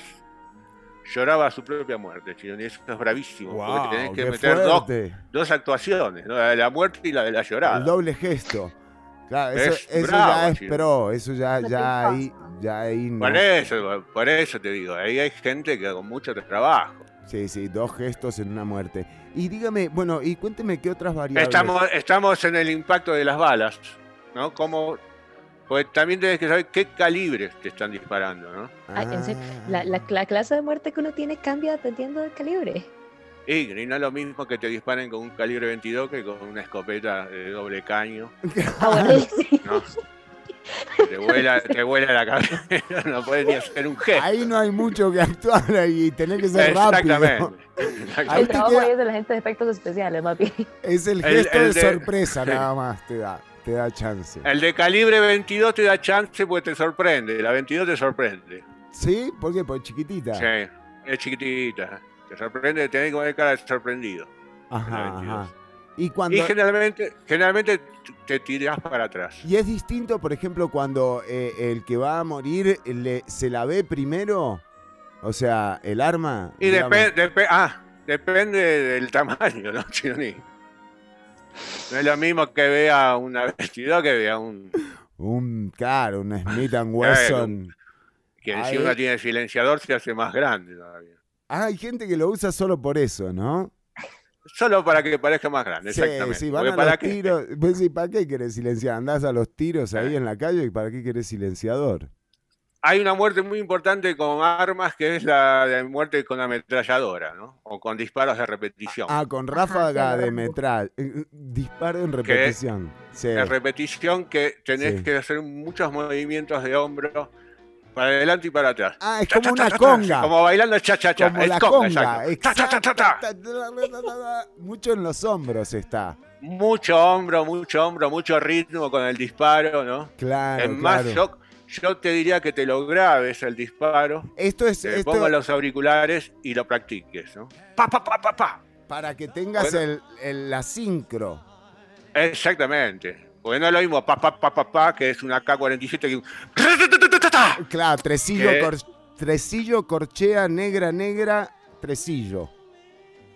lloraba a su propia muerte, Chironi. Eso es bravísimo. porque Wow, tenés que meter dos, dos actuaciones, ¿no? la de la muerte y la de la llorada. El doble gesto. Claro, eso, Es eso bravo, ya es chico. pro, eso ya, ya ahí, ya ahí no. Por eso, por eso te digo, ahí hay gente que con mucho trabajo. Sí, sí, dos gestos en una muerte. Y dígame, bueno, y cuénteme qué otras variables. Estamos, estamos en el impacto de las balas. ¿no? Cómo, pues también tienes que saber qué calibres te están disparando, ¿no? La, la- la clase de muerte que uno tiene cambia dependiendo del calibre. Y, y no es lo mismo que te disparen con un calibre 22 que con una escopeta de doble caño, Ah, bueno, sí. ¿no? Te vuela, te vuela la cabeza, no puedes ni hacer un gesto. Ahí no hay mucho que actuar ahí, tenés que ser rápido. Exactamente. Ahí El trabajo queda- ahí es de la gente de efectos especiales, bien. Es el gesto el de, de- sorpresa Sí. nada más te da, te da chance. El de calibre 22 te da chance porque te sorprende. La 22 te sorprende. ¿Sí? ¿Por qué? Porque chiquitita. Sí, es chiquitita. Te sorprende, tenés que poner cara de sorprendido. Ajá, La 22. ajá. Y cuando Y generalmente, generalmente te tirás para atrás. y es distinto, por ejemplo, cuando eh, el que va a morir le, se la ve primero, o sea, el arma. Y depende, ah, depende del tamaño, ¿no, Chironi? No es lo mismo que vea una 22 que vea un... Un, claro, un Smith and Wesson. Que Ahí- encima tiene silenciador se hace más grande todavía. Ah, hay gente que lo usa solo por eso, ¿no? Solo para que parezca más grande, Sí, exactamente. sí, van Porque a para los qué- tiros. Pues sí, ¿para qué querés silenciar? Andás a los tiros ahí en la calle y ¿para qué querés silenciador? Hay una muerte muy importante con armas que es la de muerte con ametralladora, ¿no? O con disparos de repetición. Ah, con ráfaga de metral. eh, Disparo en repetición. Sí. De repetición que tenés Sí. que hacer muchos movimientos de hombro para adelante y para atrás. Ah, es como una conga. Como bailando cha cha cha. Como la conga. Mucho en los hombros está. Mucho hombro, mucho hombro, mucho ritmo con el disparo, ¿no? Claro, es más, yo, yo te diría que te lo grabes el disparo, Esto es te pongas los auriculares y lo practiques, ¿no? Pa, pa, pa, pa, pa. para que tengas el, el- la sincro. Exactamente. Porque no es lo mismo pa, pa, pa, pa, pa, que es una K-47 que. Claro, tresillo, tresillo, corchea, negra, negra, tresillo.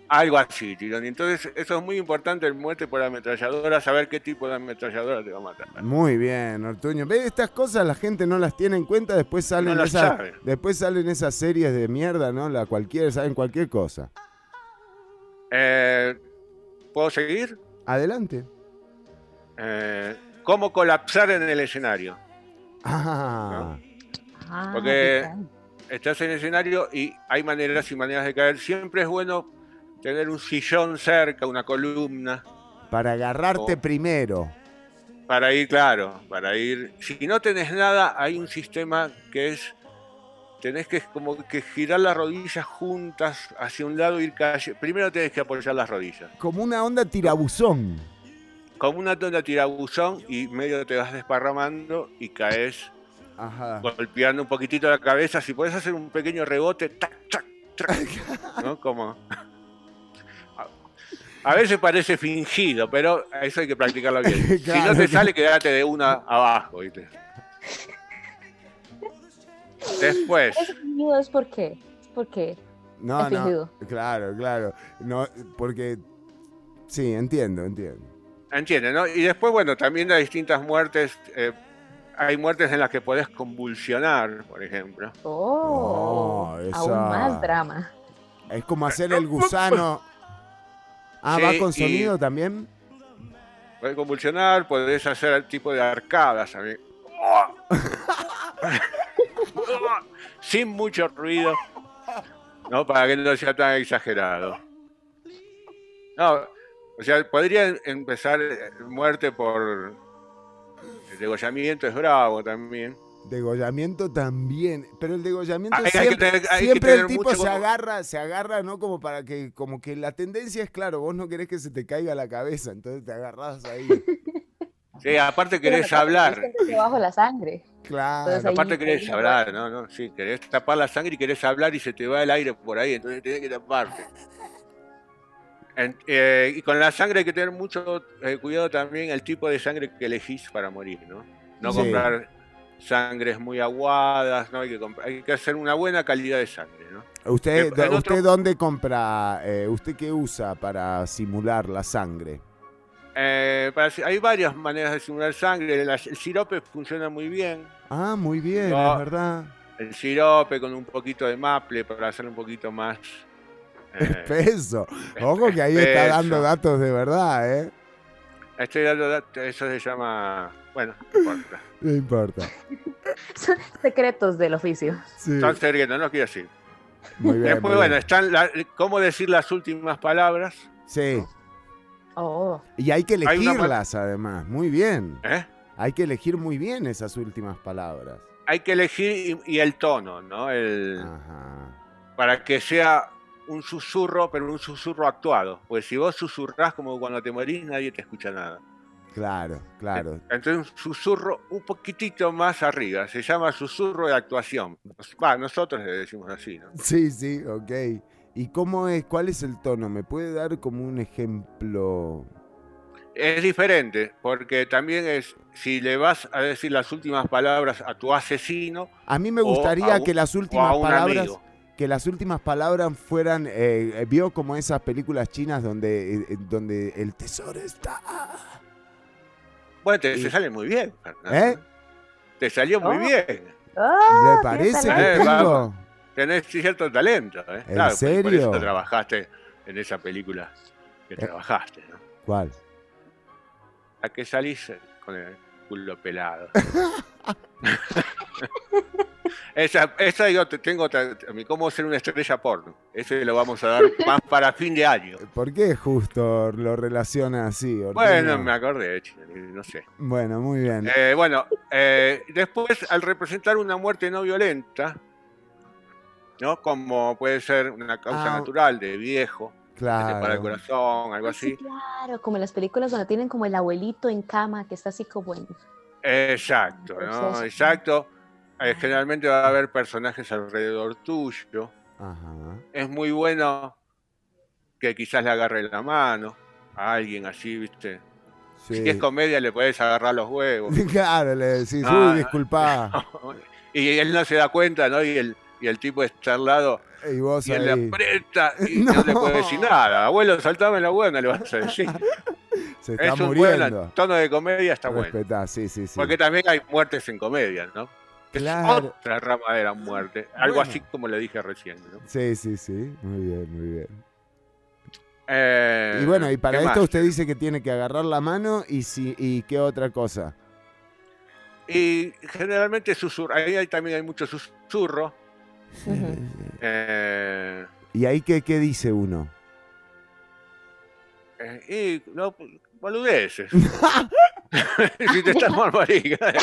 Algo así, Tirón. Entonces, eso es muy importante, el muerte por ametralladora, saber qué tipo de ametralladora te va a matar. Muy bien, Ortuño. ¿Ves? Estas cosas la gente no las tiene en cuenta, después salen, No esas, después salen esas series de mierda, ¿no? La cualquiera, saben cualquier cosa. Eh, ¿Puedo seguir? Adelante. Eh, ¿Cómo colapsar en el escenario? Ah, Ah, Porque-. Estás en el escenario y hay maneras y maneras de caer. Siempre es bueno tener un sillón cerca, una columna, para agarrarte primero. para ir, claro, para ir. Si no tenés nada, hay un sistema que es. Tenés que como que girar las rodillas juntas hacia un lado y ir cayendo. Primero tenés que apoyar las rodillas. Como una onda tirabuzón. Como una tonda tirabuzón y medio te vas desparramando y caes Ajá. golpeando un poquitito la cabeza. Si puedes hacer un pequeño rebote, tac, tac, tac, ¿no? Como. A- veces parece fingido, pero eso hay que practicarlo bien. Si no te sale, quédate de una abajo, ¿viste? Después, Ese fingido es por qué. ¿Por qué? No, Es no. fingido. Claro, claro. No, porque. Sí, entiendo, entiendo. Entiendes, ¿no? Y después, bueno, también hay distintas muertes. eh, hay muertes en las que podés convulsionar, por ejemplo. Oh, Oh, esa- aún más drama. Es como hacer el gusano. Ah, Sí, ¿va con y- sonido también? Podés convulsionar, podés hacer el tipo de arcadas también. Sin mucho ruido. No, para que no sea tan exagerado. No, o sea, podría em- empezar eh, muerte por el degollamiento, es bravo también. Degollamiento también. Pero el degollamiento Hay- hay que siempre, hay siempre el tipo mucho se como- agarra, se agarra, ¿no? Como para que, como que la tendencia es claro, vos no querés que se te caiga la cabeza, entonces te agarrás ahí. Sí, aparte Pero querés la parte hablar. de la sangre. Claro. Entonces Aparte querés ahí- hablar, ¿no? no Sí, querés tapar la sangre y querés hablar y se te va el aire por ahí, entonces tenés que taparte. En- eh, y con la sangre hay que tener mucho eh, cuidado también el tipo de sangre que elegís para morir, ¿no? No Sí. comprar sangres muy aguadas, ¿no? Hay que, comprar- hay que hacer una buena calidad de sangre, ¿no? ¿Usted, En- en ¿usted otro- dónde compra, eh, usted qué usa para simular la sangre? Eh, para- hay varias maneras de simular sangre. La- el sirope funciona muy bien. Ah, muy bien, No. es verdad. El sirope con un poquito de maple para hacerlo un poquito más... eh, Espeso. Ojo que ahí está dando datos de verdad, ¿eh? Estoy dando dat- eso se llama Bueno, no importa. No importa. Son secretos del oficio. Sí, Son secretos, no quiero decir. muy bien. Después, muy bueno, bien. están la- cómo decir las últimas palabras. Sí. Oh, Y hay que Hay una ma- elegirlas, además. Muy bien. ¿eh? Hay que elegir muy bien esas últimas palabras. Hay que elegir y, y el tono, ¿no? El, Ajá. para que sea un susurro, pero un susurro actuado. Pues si vos susurrás como cuando te morís, nadie te escucha nada. Claro, claro. Entonces un susurro un poquitito más arriba. Se llama susurro de actuación. Va, nosotros le decimos así, ¿no? Sí, sí, ok. ¿Y cómo es? ¿Cuál es el tono? ¿Me puede dar como un ejemplo? Es diferente, porque también es, si le vas a decir las últimas palabras a tu asesino, A mí me gustaría un- que las últimas palabras, amigo. Que las últimas palabras fueran, eh, eh, vio como esas películas chinas donde, eh, eh, donde el tesoro está. Bueno, te, Y- te sale muy bien, Fernando. ¿Eh? Te salió muy Oh. bien. Ah, ¿Le parece que Eh, tengo? Tenés cierto talento, ¿eh? ¿En Claro, por- Por serio? eso trabajaste en esa película que Eh. trabajaste, ¿no? ¿Cuál? A que salís con el culo pelado. esa, esa yo te tengo otra- a mí, cómo ser una estrella porno. Ese lo vamos a dar más para fin de año. ¿Por qué justo lo relaciona así? Bueno, me acordé, no sé. Bueno, muy bien. Eh, bueno, eh, después al representar una muerte no violenta, ¿no? Como puede ser una causa Ah. natural de viejo, te para el claro. corazón, algo Ah, sí, así. claro, como en las películas donde tienen como el abuelito en cama que está así como en... Exacto, ¿no? Exacto. Eh, generalmente va a haber personajes alrededor tuyo. Ajá. Es muy bueno que quizás le agarre la mano a alguien así, ¿viste? Sí. Si es comedia le puedes agarrar los huevos. Claro, le decís, Ah. uy, disculpa. y él no se da cuenta, ¿no? Y el, y el tipo está al lado Y vos y él le aprieta y no. No. le puede decir nada. Abuelo, saltame la hueá, no le vas a decir. Se está es un buen muriendo. tono de comedia, está bueno. Sí, sí, sí. Porque también hay muertes en comedia, ¿no? Es Claro. otra rama de la muerte. Algo Bueno. así como le dije recién, ¿no? Sí, sí, sí. Muy bien, muy bien. Eh, Y bueno, y para ¿qué esto más? usted dice que tiene que agarrar la mano y si y qué otra cosa. Y generalmente susurro. Ahí hay- también hay mucho susurro. Eh, ¿Y ahí qué, qué dice uno? eh, y no, boludeces. si te estás mal marica.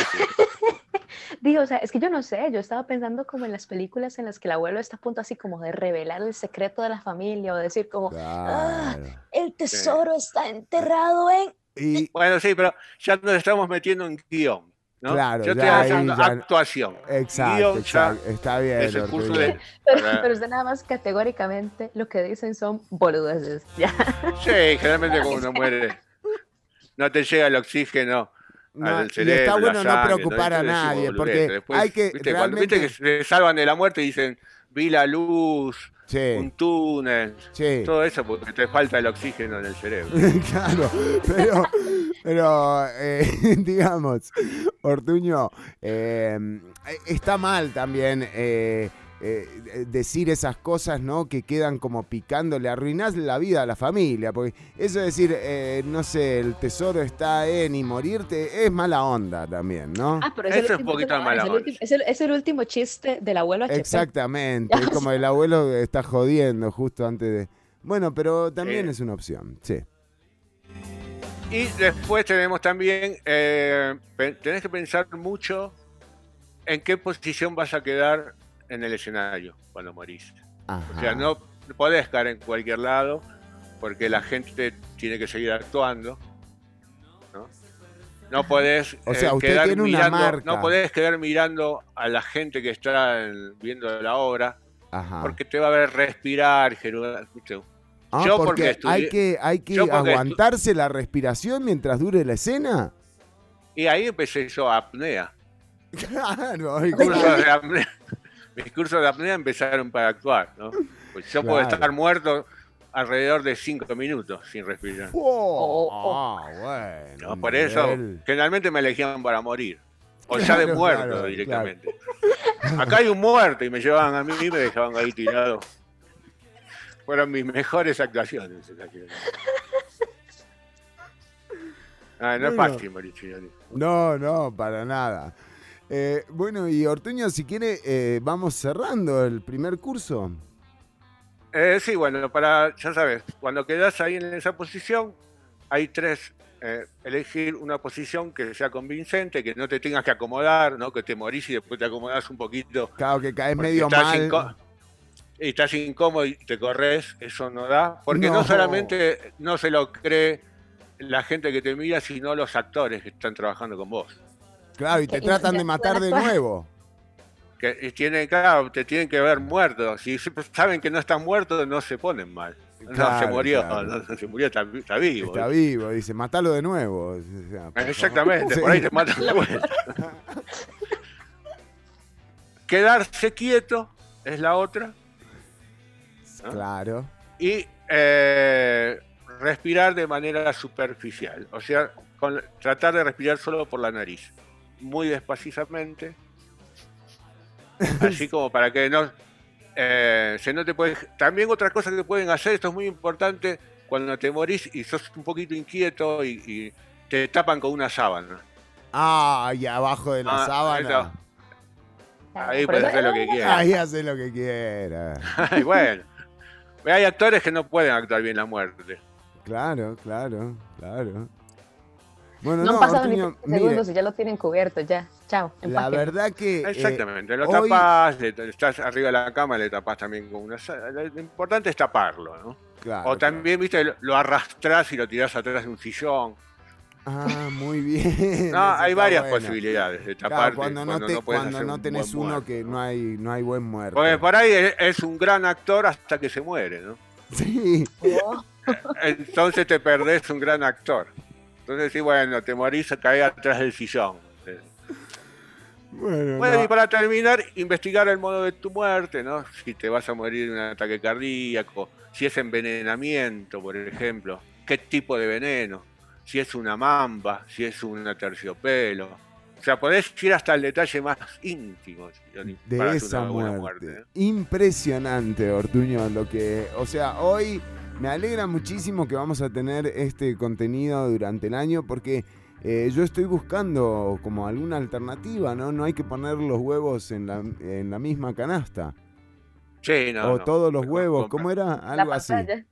Digo, o sea, es que yo no sé, yo estaba pensando como en las películas en las que el abuelo está a punto así como de revelar el secreto de la familia o decir como, "Ah, el tesoro está enterrado en... Y Bueno, sí, pero ya nos estamos metiendo en guion. ¿no? Claro, Yo estoy haciendo ya- actuación. exacto, Guión ya. Está bien. es el curso Ortuño. de. Pero, usted nada más categóricamente lo que dicen son boludeces, ya. Sí, generalmente cuando uno muere, no te llega el oxígeno No, al y está bueno no preocupar a nadie, porque. Después, hay que ¿viste? Cuando- viste realmente- que se salvan de la muerte y dicen, vi la luz, un túnel, sí. todo eso porque te falta el oxígeno en el cerebro. claro, pero, pero eh, digamos, Ortuño, eh, está mal también eh, eh, decir esas cosas, ¿no? Que quedan como picando, le arruinás la vida a la familia, porque eso de decir, eh, no sé, el tesoro está en y morirte, es mala onda también, ¿no? Ah, pero Eso es un poquito mala es el onda. último- es el- es el último chiste del abuelo HP. Exactamente, es como el abuelo está jodiendo justo antes de... Bueno, pero también es una opción, sí. Y después tenemos también, eh, tenés que pensar mucho en qué posición vas a quedar en el escenario cuando morís. Ajá. O sea, no podés caer en cualquier lado porque la gente tiene que seguir actuando. No, no podés O sea, eh, usted quedar tiene una mirando, marca. no podés quedar mirando a la gente que está en- viendo la obra Ajá. porque te va a ver respirar. Ah, Yo porque porque hay que, hay que aguantarse la respiración mientras dure la escena. Y ahí empecé yo apnea. Claro, Mis cursos de apnea, mis cursos de apnea empezaron para actuar, ¿no? Pues yo puedo estar muerto alrededor de cinco minutos sin respirar. Oh, ah, bueno. ¿no? un Por eso, nivel. generalmente me elegían para morir. O ya de muerto claro, directamente. Acá hay un muerto y me llevaban a mí y me dejaban ahí tirado. Fueron mis mejores actuaciones. Ah, no Bueno. es fácil morir chillón. No, no, para nada. Eh, bueno, y Ortuño, si quiere, eh, vamos cerrando el primer curso. Eh, sí, bueno, para, ya sabes, cuando quedas ahí en esa posición, hay tres. eh, elegir una posición que sea convincente, que no te tengas que acomodar, ¿no? que te morís y después te acomodás un poquito. Claro que caes medio mal. y estás incómodo y te corres, eso no da. Porque no. No. solamente no se lo cree la gente que te mira, sino los actores que están trabajando con vos. Claro, y te tratan y- de matar de nuevo. Que tienen, claro, te tienen que ver muerto. Si saben que no estás muerto, no se ponen mal. No, se murió, claro. no, no, se murió, está, está vivo. Está vivo, dice, matalo de nuevo. Exactamente, Sí. por ahí te matan de vuelta. Quedarse quieto es la otra. Claro. Y eh, respirar de manera superficial. O sea, con- tratar de respirar solo por la nariz. Muy despacitamente. Así como para que no eh, se no te puede. También otra cosa que pueden hacer, esto es muy importante, cuando te morís y sos un poquito inquieto y, y te tapan con una sábana. Ah, y abajo de la Ah, sábana. eso. Ahí puedes hacer lo que quieras. Ahí hace lo que quiera. Ay, bueno. Hay actores que no pueden actuar bien la muerte. Claro, claro, claro. Bueno, No, no, han pasado ni Ortuño, 30 mire, segundos y ya lo tienen cubierto, ya. Chao. la verdad que... eh, Exactamente, lo hoy- tapás, le- estás arriba de la cama, le tapás también con una... Lo importante es taparlo, ¿no? claro, o también, viste, lo- lo arrastrás y lo tirás atrás de un sillón. claro. Ah, muy bien. No, hay varias buena. posibilidades de Claro, taparte cuando no, te- cuando no un tenés uno muerto. que no hay, no hay buen muerto. Porque por ahí es- es un gran actor hasta que se muere, ¿no? Sí, Oh, Entonces te perdés un gran actor. Entonces sí, bueno, te morís, caes atrás del sillón. bueno, Bueno, no. y para terminar, investigar el modo de tu muerte, ¿no? Si te vas a morir de un ataque cardíaco, si es envenenamiento, por ejemplo, qué tipo de veneno, si es una mamba, si es una terciopelo. O sea, podés ir hasta el detalle más íntimo Johnny, de para esa una buena muerte. ¿eh? Impresionante, Ortuño, lo que, o sea, hoy me alegra muchísimo que vamos a tener este contenido durante el año porque eh, yo estoy buscando como alguna alternativa, ¿no? No hay que poner los huevos en la, en la misma canasta. Sí, no, o no. todos los huevos, ¿cómo era? la Algo así. pantalla.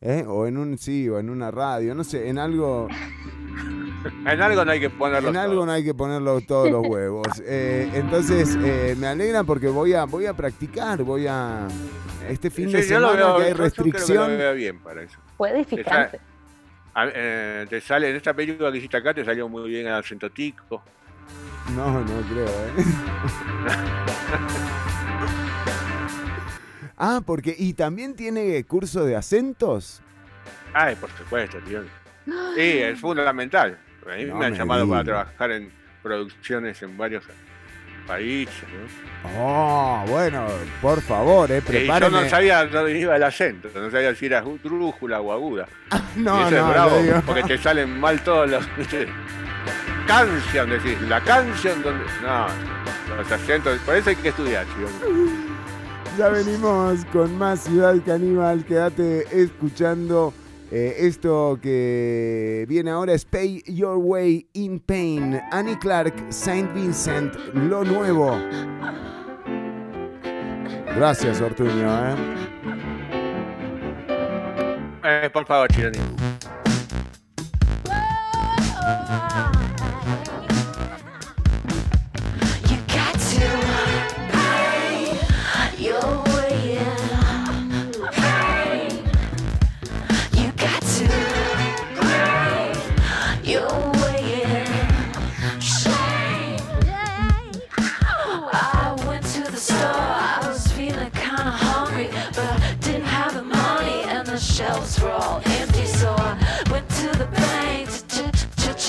¿Eh? O en un, sí, o en una radio, no sé, en algo... En algo no hay que ponerlo. En algo no hay que ponerlo todos los huevos. Eh, entonces, eh, me alegra porque voy a, voy a practicar, voy a... Este fin de semana veo- que hay que lo restricción... veo bien para eso. Fue edificante. A- eh, te sale, en esta película que hiciste acá te salió muy bien el acento tico. No, no creo, ¿eh? ah, porque... ¿Y también tiene curso de acentos? Ay, por supuesto, tío. Sí, es fundamental. A mí No me han me llamado para trabajar en producciones en varios países. Oh, bueno, por favor, eh, Y yo no sabía dónde iba el acento, no sabía si era drújula o aguda. y no, eso no, es bravo, digo- porque te salen mal todos los... canción, decís, la canción donde... No, los acentos, por eso hay que estudiar, chicos. Ya venimos con más Ciudad Caníbal. Quédate escuchando eh, esto que viene ahora es Pay Your Way in Pain. Annie Clark, Saint Vincent, lo nuevo. Gracias, Ortuño. ¿eh? Eh, por favor, Chironi.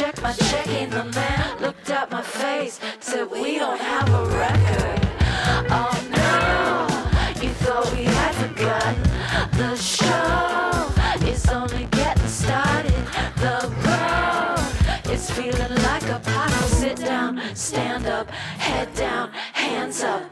Check my checking. The man looked at my face, said, "We don't have a record." Oh no, you thought we had forgotten the show is only getting started. The road is feeling like a pothole. Sit down, stand up, head down, hands up,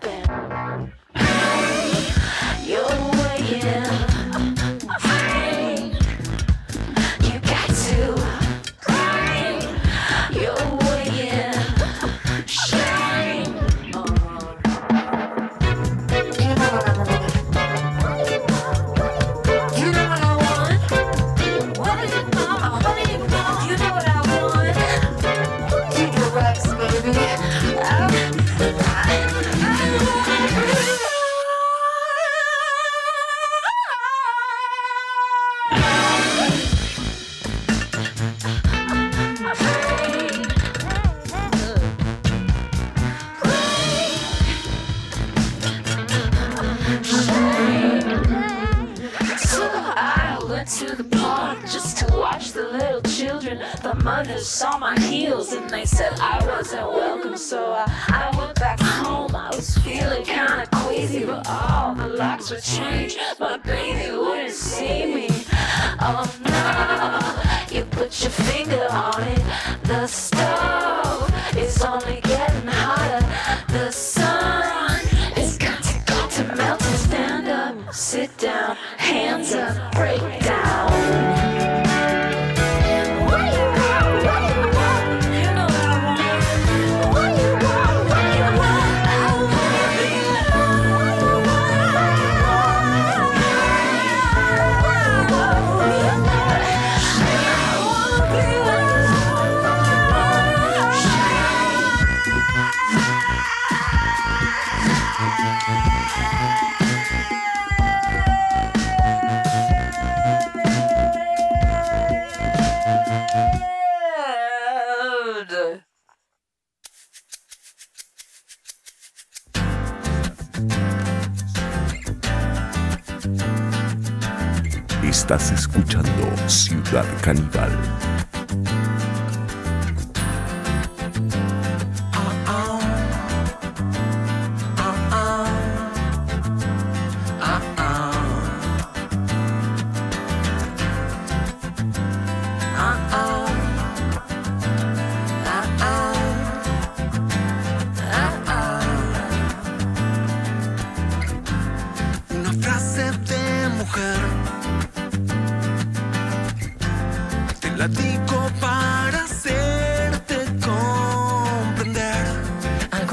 love.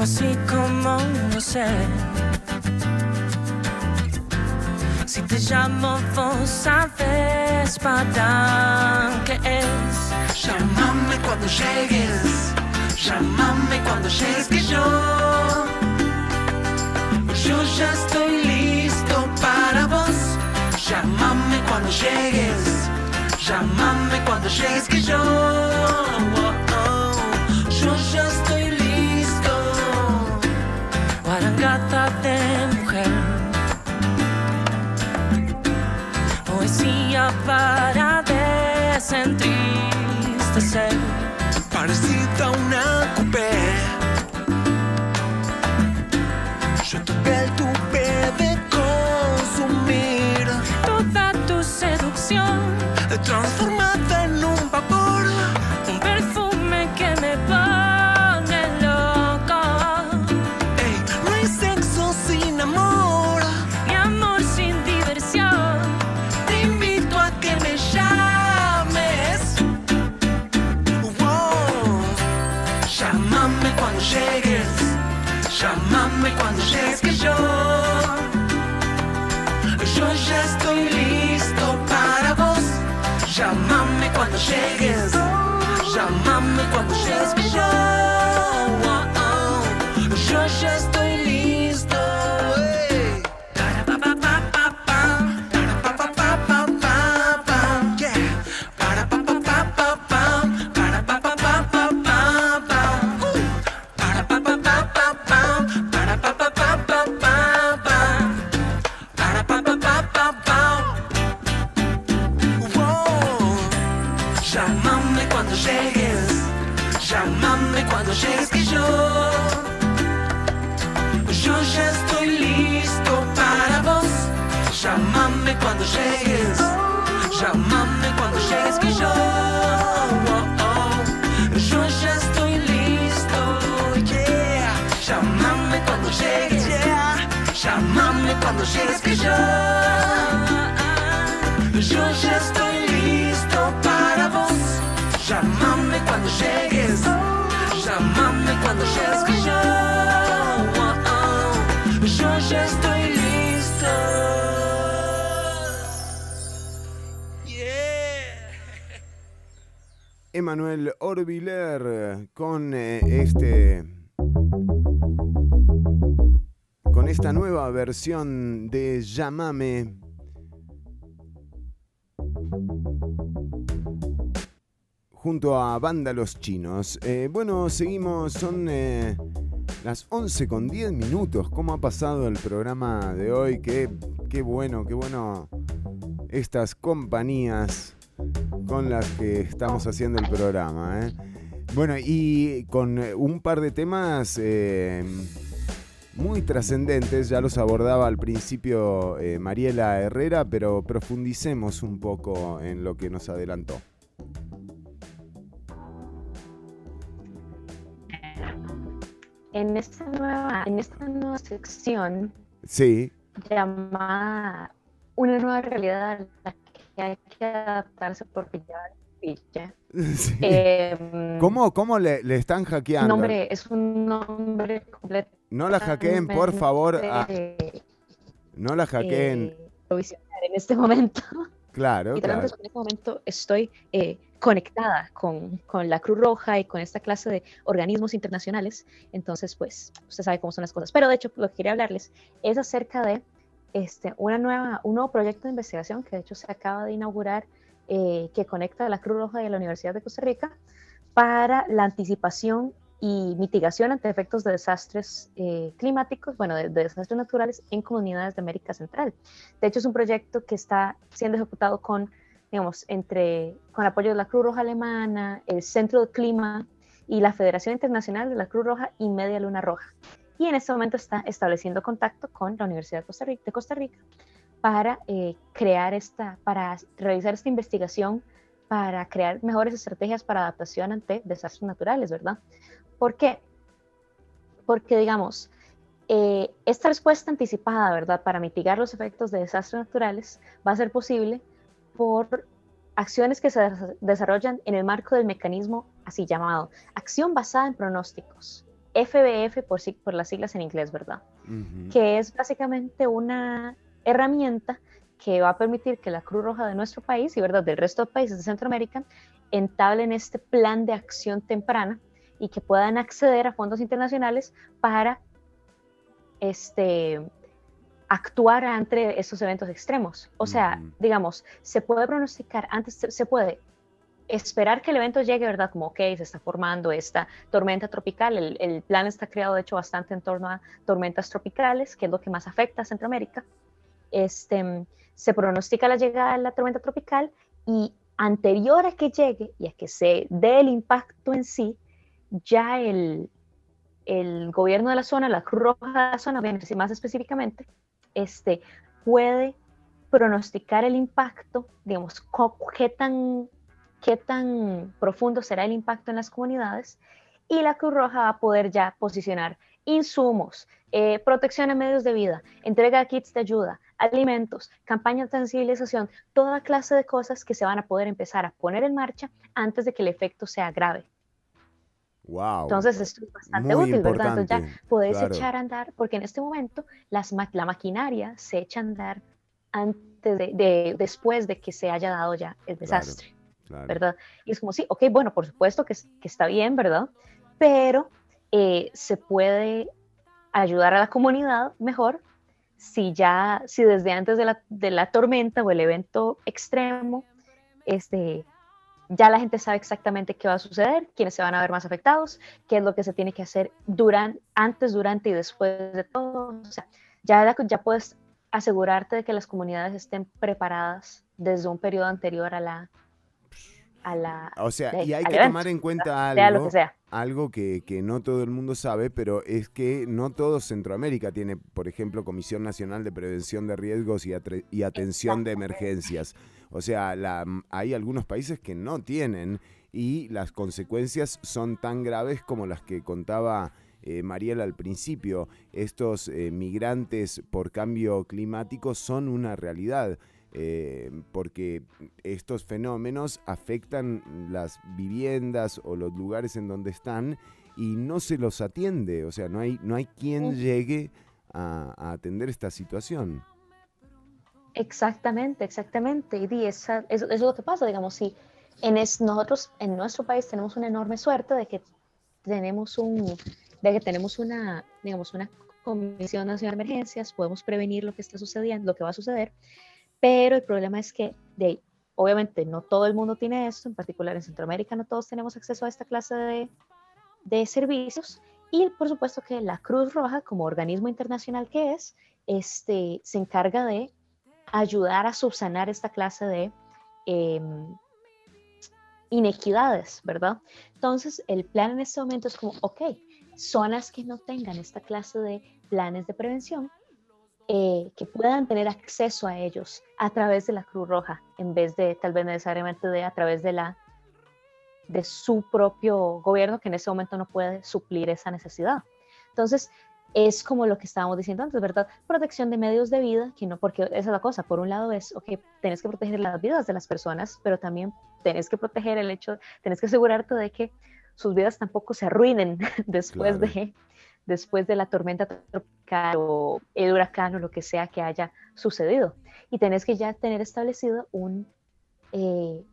assim como você. Si te llamo vos sabes para que es. Llámame cuando llegues, llámame cuando llegues que yo. Yo ya estoy listo para vos. Llámame cuando llegues, llámame cuando llegues que yo. Oh, oh. oh. Yo ya estoy para desentristecer. Parecida a una coupé. Yo toqué el tupé de consumir toda tu seducción. Transformar de Llamame. Junto a Banda Los Chinos. Eh, bueno, seguimos, son eh, las 11 con 10 minutos. ¿Cómo ha pasado el programa de hoy? Qué, qué bueno, qué bueno estas compañías con las que estamos haciendo el programa. Eh. Bueno, y con un par de temas muy trascendentes, ya los abordaba al principio eh, Mariela Herrera, pero profundicemos un poco en lo que nos adelantó. En esta nueva, en esta nueva sección Sí, llamada Una nueva realidad a la que hay que adaptarse porque ya sí. Em, ¿Cómo, cómo le, le están hackeando? nombre es un nombre completo. No la hackeen, por favor. a- no la hackeen. en este momento. claro, claro. en este momento estoy eh, conectada con, con la Cruz Roja y con esta clase de organismos internacionales. Entonces, pues, usted sabe cómo son las cosas. Pero de hecho, lo que quería hablarles es acerca de este, una nueva, un nuevo proyecto de investigación que de hecho se acaba de inaugurar eh, que conecta a la Cruz Roja y a la Universidad de Costa Rica para la anticipación y mitigación ante efectos de desastres eh, climáticos, bueno, de, de desastres naturales en comunidades de América Central. De hecho, es un proyecto que está siendo ejecutado con, digamos, entre, con apoyo de la Cruz Roja Alemana, el Centro de Clima y la Federación Internacional de la Cruz Roja y Media Luna Roja. Y en este momento está estableciendo contacto con la Universidad de Costa Rica, de Costa Rica para eh, crear esta, para realizar esta investigación, para crear mejores estrategias para adaptación ante desastres naturales, ¿verdad? ¿Por qué? Porque, digamos, eh, esta respuesta anticipada, ¿verdad?, para mitigar los efectos de desastres naturales va a ser posible por acciones que se des- desarrollan en el marco del mecanismo así llamado Acción Basada en Pronósticos, FBF por, por las siglas en inglés, ¿verdad? Ujú. que es básicamente una herramienta que va a permitir que la Cruz Roja de nuestro país y verdad del resto de países de Centroamérica entablen este plan de acción temprana y que puedan acceder a fondos internacionales para este actuar ante estos eventos extremos. O sea, digamos, se puede pronosticar antes, se- se puede esperar que el evento llegue, ¿verdad? Como, ok, se está formando esta tormenta tropical. El, el plan está creado, de hecho, bastante en torno a tormentas tropicales, que es lo que más afecta a Centroamérica. Este, se pronostica la llegada de la tormenta tropical y anterior a que llegue y a que se dé el impacto en sí, ya el, gobierno de la zona, la Cruz Roja de la zona, más específicamente, este, puede pronosticar el impacto, digamos, qué tan, qué tan profundo será el impacto en las comunidades y la Cruz Roja va a poder ya posicionar insumos, eh, protección a medios de vida, entrega de kits de ayuda, alimentos, campañas de sensibilización, toda clase de cosas que se van a poder empezar a poner en marcha antes de que el efecto sea grave. Wow. Entonces esto es bastante Muy útil, ¿verdad? Entonces ya importante, podés claro. echar a andar, porque en este momento las ma- la maquinaria se echa a andar antes de, de- después de que se haya dado ya el desastre, Claro. ¿verdad? Y es como, sí, ok, bueno, por supuesto que, que está bien, ¿verdad? Pero eh, se puede ayudar a la comunidad mejor si ya, si desde antes de la, de la tormenta o el evento extremo, este, ya la gente sabe exactamente qué va a suceder, quiénes se van a ver más afectados, qué es lo que se tiene que hacer duran- antes, durante y después de todo. O sea, ya, ya puedes asegurarte de que las comunidades estén preparadas desde un periodo anterior a la... A la O sea, y hay que evento, tomar en cuenta sea lo algo, que sea. algo que, que no todo el mundo sabe, pero es que no todo Centroamérica tiene, por ejemplo, Comisión Nacional de Prevención de Riesgos y, Atre- y Atención de Emergencias. O sea, la- hay algunos países que no tienen y las consecuencias son tan graves como las que contaba eh, Mariela al principio. Estos eh, migrantes por cambio climático son una realidad. Eh, porque estos fenómenos afectan las viviendas o los lugares en donde están y no se los atiende, o sea, no hay, no hay quien llegue a, a atender esta situación. Exactamente, exactamente. Y di, esa- eso, eso es lo que pasa, digamos, si en es, nosotros en nuestro país tenemos una enorme suerte de que tenemos un, de que tenemos una, digamos, una Comisión Nacional de Emergencias, podemos prevenir lo que está sucediendo, lo que va a suceder, pero el problema es que, de, obviamente, no todo el mundo tiene esto, en particular en Centroamérica no todos tenemos acceso a esta clase de, de servicios, y por supuesto que la Cruz Roja, como organismo internacional que es, este, se encarga de ayudar a subsanar esta clase de em, inequidades, ¿verdad? Entonces, el plan en este momento es como, ok, zonas que no tengan esta clase de planes de prevención, eh, que puedan tener acceso a ellos a través de la Cruz Roja, en vez de tal vez necesariamente de a través de la de su propio gobierno, que en ese momento no puede suplir esa necesidad. Entonces, es como lo que estábamos diciendo antes, ¿verdad? Protección de medios de vida, que no, porque esa es la cosa, por un lado es, ok, tenés que proteger las vidas de las personas, pero también tenés que proteger el hecho, tenés que asegurarte de que sus vidas tampoco se arruinen después Claro. de después de la tormenta tropical o el huracán o lo que sea que haya sucedido. Y tenés que ya tener establecido un, eh,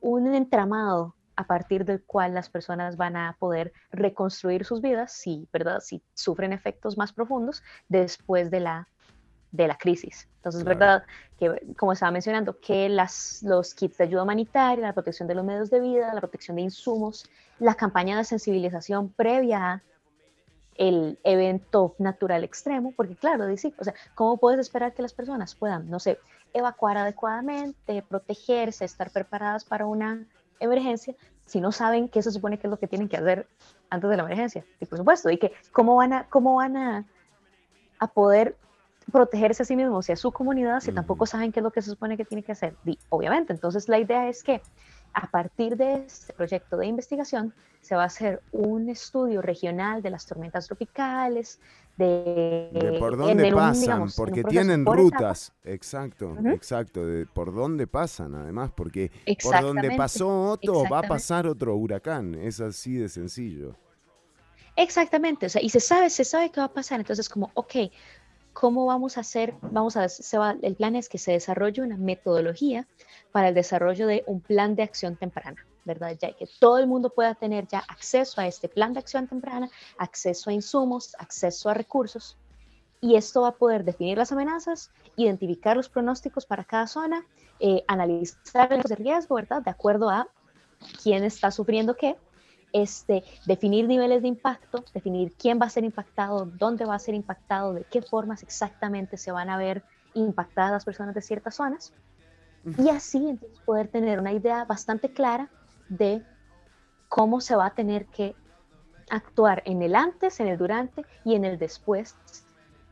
un entramado a partir del cual las personas van a poder reconstruir sus vidas si, ¿verdad? si sufren efectos más profundos después de la, de la crisis. Entonces, Claro. ¿verdad? Que, como estaba mencionando, que las, los kits de ayuda humanitaria, la protección de los medios de vida, la protección de insumos, la campaña de sensibilización previa a el evento natural extremo, porque claro, dice, o sea, ¿cómo puedes esperar que las personas puedan, no sé, evacuar adecuadamente, protegerse, estar preparadas para una emergencia, si no saben qué se supone que es lo que tienen que hacer antes de la emergencia? Y por supuesto, y que cómo van a, cómo van a, a poder protegerse a sí mismos y a su comunidad si tampoco saben qué es lo que se supone que tienen que hacer. Y, obviamente, entonces la idea es que a partir de este proyecto de investigación se va a hacer un estudio regional de las tormentas tropicales, de, De por dónde un, pasan, digamos, porque tienen por rutas, exacto, exacto, de por dónde pasan además, porque por donde pasó Otto va a pasar otro huracán, es así de sencillo. Exactamente, o sea, y se sabe, se sabe qué va a pasar, entonces como, ok, ¿cómo vamos a hacer? Vamos a, se va, el plan es que se desarrolle una metodología para el desarrollo de un plan de acción temprana, ¿verdad? Ya que todo el mundo pueda tener ya acceso a este plan de acción temprana, acceso a insumos, acceso a recursos, y esto va a poder definir las amenazas, identificar los pronósticos para cada zona, eh, analizar los de riesgo, ¿verdad? De acuerdo a quién está sufriendo qué, este, definir niveles de impacto, definir quién va a ser impactado, dónde va a ser impactado, de qué formas exactamente se van a ver impactadas las personas de ciertas zonas, y así entonces poder tener una idea bastante clara de cómo se va a tener que actuar en el antes, en el durante y en el después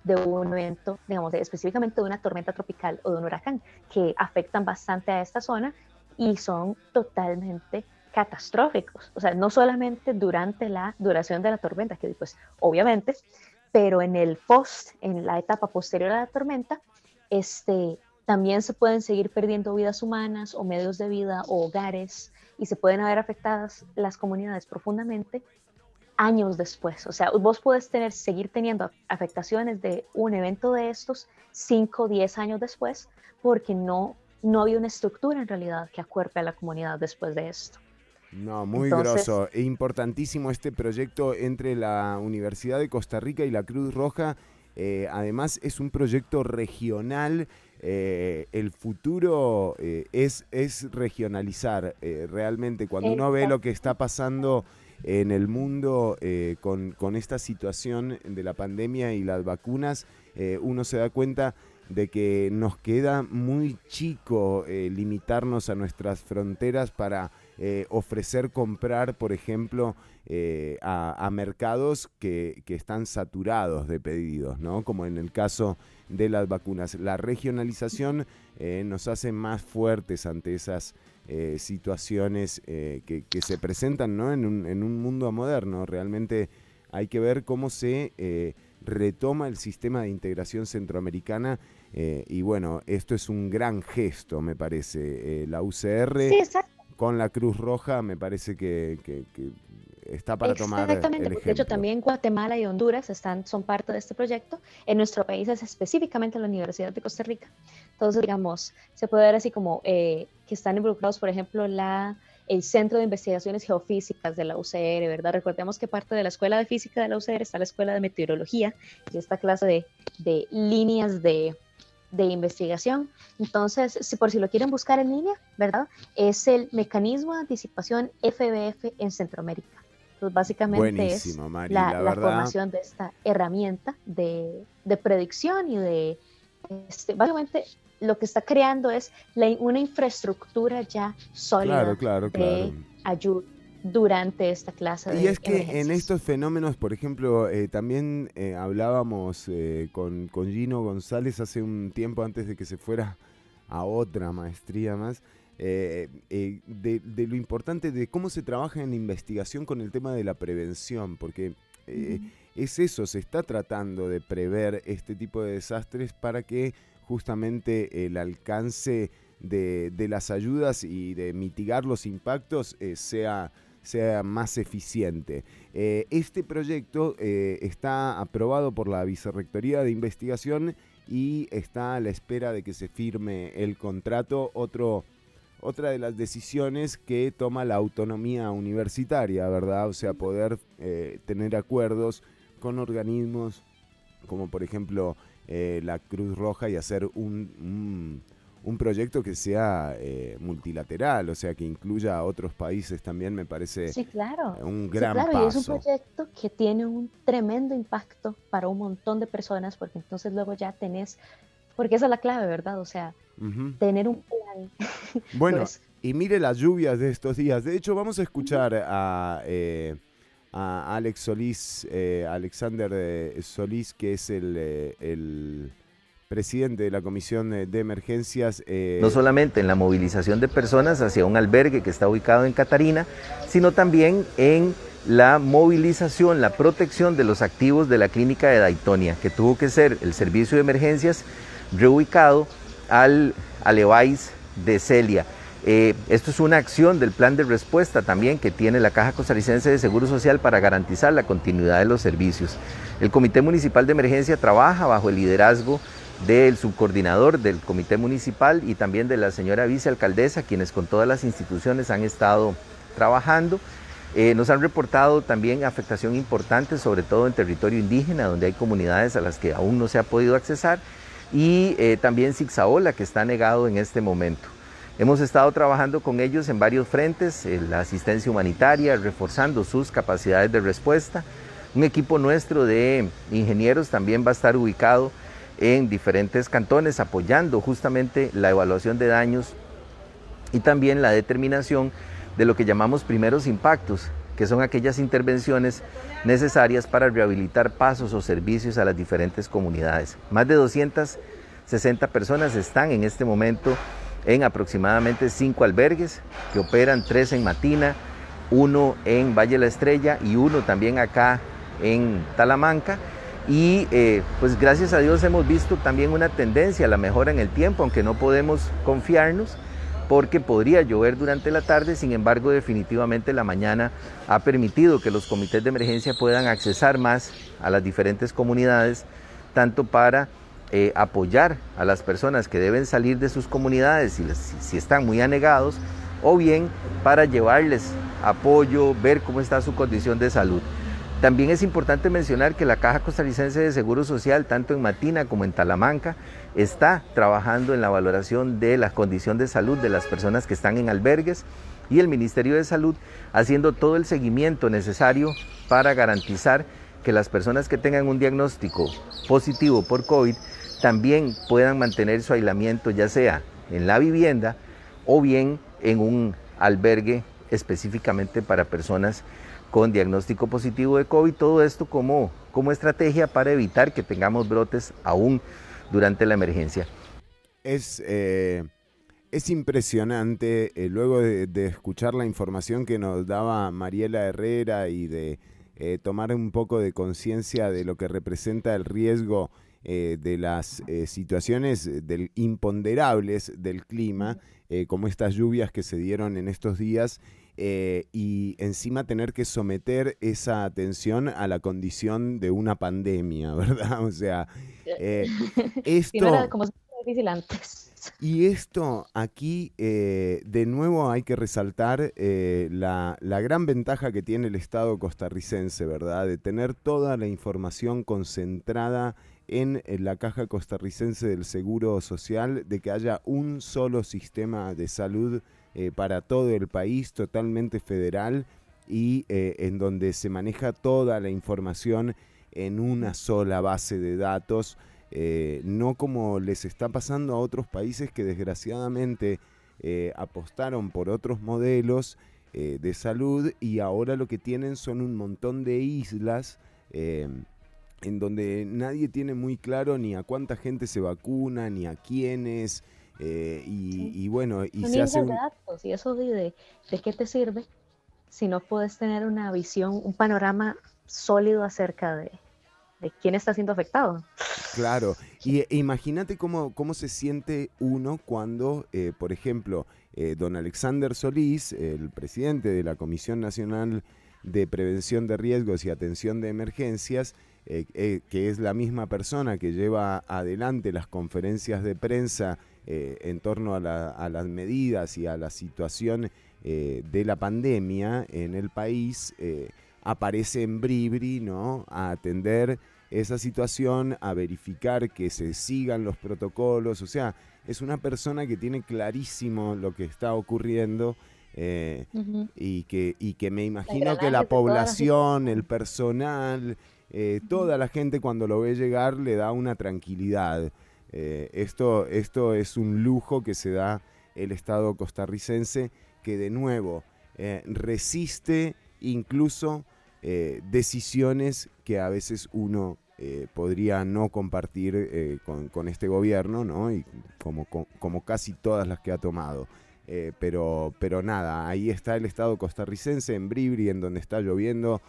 de un evento, digamos, de- específicamente de una tormenta tropical o de un huracán, que afectan bastante a esta zona y son totalmente catastróficos. O sea, no solamente durante la duración de la tormenta, que pues obviamente, pero en el post, en la etapa posterior a la tormenta, este, también se pueden seguir perdiendo vidas humanas o medios de vida o hogares y se pueden haber afectadas las comunidades profundamente años después. O sea, vos puedes tener, seguir teniendo afectaciones de un evento de estos 5 o 10 años después porque no, no había una estructura en realidad que acuerpe a la comunidad después de esto. No, muy Entonces- grosso e importantísimo este proyecto entre la Universidad de Costa Rica y la Cruz Roja. Eh, además es un proyecto regional. eh, el futuro eh, es, es regionalizar realmente. Cuando uno ve lo que está pasando en el mundo con, con esta situación de la pandemia y las vacunas, uno se da cuenta de que nos queda muy chico limitarnos a nuestras fronteras para eh, ofrecer comprar, por ejemplo, eh, a, mercados que, que están saturados de pedidos, ¿no? Como en el caso de las vacunas. La regionalización eh, nos hace más fuertes ante esas situaciones que, se presentan ¿no? en, un, en un mundo moderno. Realmente hay que ver cómo se retoma el sistema de integración centroamericana y bueno, esto es un gran gesto, me parece. La UCR Sí. Con la Cruz Roja me parece que, que- que está para tomar Exactamente, porque de hecho también Guatemala y Honduras están, son parte de este proyecto. En nuestro país es específicamente la Universidad de Costa Rica. Entonces, digamos, se puede ver así como eh, que están involucrados, por ejemplo, la, el Centro de Investigaciones Geofísicas de la UCR, ¿verdad? Recordemos que parte de la Escuela de Física de la UCR está la Escuela de Meteorología y esta clase de, de líneas de, de investigación. Entonces, si por si lo quieren buscar en línea, ¿verdad? Es el Mecanismo de Anticipación FBF en Centroamérica. Entonces, básicamente Buenísimo, es Mari, la, la la verdad. formación de esta herramienta de, de predicción y de, este, básicamente, lo que está creando es la- una infraestructura ya sólida Claro, claro, de claro. ayuda durante esta clase de Y es que en estos fenómenos, por ejemplo, eh, también eh, hablábamos eh, con, con Gino González hace un tiempo antes de que se fuera a otra maestría más, de, de lo importante de cómo se trabaja en la investigación con el tema de la prevención, porque es eso, se está tratando de prever este tipo de desastres para que justamente el alcance de, de las ayudas y de mitigar los impactos sea, sea más eficiente. Eh, este proyecto eh, está aprobado por la Vicerrectoría de Investigación y está a la espera de que se firme el contrato. Otro, otra de las decisiones que toma la autonomía universitaria, ¿verdad? O sea, poder eh, tener acuerdos con organismos como por ejemplo la Cruz Roja y hacer un, un proyecto que sea eh, multilateral, o sea, que incluya a otros países también, me parece Sí, claro. un Sí, gran claro, y es un proyecto que tiene un tremendo impacto para un montón de personas, porque entonces luego ya tenés, porque esa es la clave, ¿verdad? O sea, tener un plan. Bueno, Pues, y mire las lluvias de estos días. De hecho, vamos a escuchar a, eh, a Alex Solís, eh, Alexander eh, Solís, que es el, eh, el presidente de la Comisión eh, de Emergencias. eh, no solamente en la movilización de personas hacia un albergue que está ubicado en Catarina, sino también en la movilización, la protección de los activos de la clínica de Daitonia, que tuvo que ser el servicio de emergencias reubicado al Alevais de Celia. Eh, esto es una acción del plan de respuesta también que tiene la Caja Costarricense de Seguro Social para garantizar la continuidad de los servicios. El Comité Municipal de Emergencia trabaja bajo el liderazgo del subcoordinador del Comité Municipal y también de la señora vicealcaldesa, quienes con todas las instituciones han estado trabajando. Eh, nos han reportado también afectación importante, sobre todo en territorio indígena, donde hay comunidades a las que aún no se ha podido accesar, y eh, también Zigzaola, que está negado en este momento. Hemos estado trabajando con ellos en varios frentes, en la asistencia humanitaria, reforzando sus capacidades de respuesta. Un equipo nuestro de ingenieros también va a estar ubicado en diferentes cantones, apoyando justamente la evaluación de daños y también la determinación de lo que llamamos primeros impactos, que son aquellas intervenciones necesarias para rehabilitar pasos o servicios a las diferentes comunidades. Más de 260 personas están en este momento en aproximadamente cinco albergues que operan, tres en Matina, uno en Valle La Estrella y uno también acá en Talamanca. Y eh, pues gracias a Dios hemos visto también una tendencia a la mejora en el tiempo, aunque no podemos confiarnos porque podría llover durante la tarde, sin embargo definitivamente la mañana ha permitido que los comités de emergencia puedan accesar más a las diferentes comunidades, tanto para eh, apoyar a las personas que deben salir de sus comunidades si, si están muy anegados, o bien para llevarles apoyo, ver cómo está su condición de salud. También es importante mencionar que la Caja Costarricense de Seguro Social, tanto en Matina como en Talamanca, está trabajando en la valoración de la condición de salud de las personas que están en albergues y el Ministerio de Salud haciendo todo el seguimiento necesario para garantizar que las personas que tengan un diagnóstico positivo por COVID también puedan mantener su aislamiento ya sea en la vivienda o bien en un albergue específicamente para personas con diagnóstico positivo de COVID, todo esto como, como estrategia para evitar que tengamos brotes aún durante la emergencia. Es, eh, es impresionante, eh, luego de, escuchar la información que nos daba Mariela Herrera y de eh, tomar un poco de conciencia de lo que representa el riesgo de las situaciones del, imponderables del clima, como estas lluvias que se dieron en estos días, eh, y encima tener que someter esa atención a la condición de una pandemia, ¿verdad? O sea, eh, Sí, no era esto... como difícil antes. Y esto aquí, eh, de nuevo hay que resaltar eh, la, la gran ventaja que tiene el Estado costarricense, ¿verdad? De tener toda la información concentrada en, la caja costarricense del Seguro Social, de que haya un solo sistema de salud eh, para todo el país, totalmente federal, y eh, en donde se maneja toda la información en una sola base de datos eh, no como les está pasando a otros países que desgraciadamente apostaron por otros modelos de salud y ahora lo que tienen son un montón de islas eh, en donde nadie tiene muy claro ni a cuánta gente se vacuna, ni a quiénes, eh, y, y bueno, y Son se hace un- datos y eso de, de, de qué te sirve si no puedes tener una visión, un panorama sólido acerca de, de quién está siendo afectado. Claro, y e- imagínate cómo, cómo se siente uno cuando, eh, por ejemplo, eh, don Alexander Solís, el presidente de la Comisión Nacional de Prevención de Riesgos y Atención de Emergencias, eh, eh, que es la misma persona que lleva adelante las conferencias de prensa eh, en torno a, la- a las medidas y a la situación eh, de la pandemia en el país, eh, aparece en Bribri, ¿no? A atender esa situación, a verificar que se sigan los protocolos, o sea, es una persona que tiene clarísimo lo que está ocurriendo eh, y, que, y que me imagino que la población, el personal, eh, toda la gente cuando lo ve llegar le da una tranquilidad. Eh, esto, esto es un lujo que se da el Estado costarricense que de nuevo eh, resiste incluso eh, decisiones que a veces uno podría no compartir con, con este gobierno, ¿no? Y como, co- como casi todas las que ha tomado. Pero, pero nada, ahí está el Estado costarricense en Bribri, en donde está lloviendo,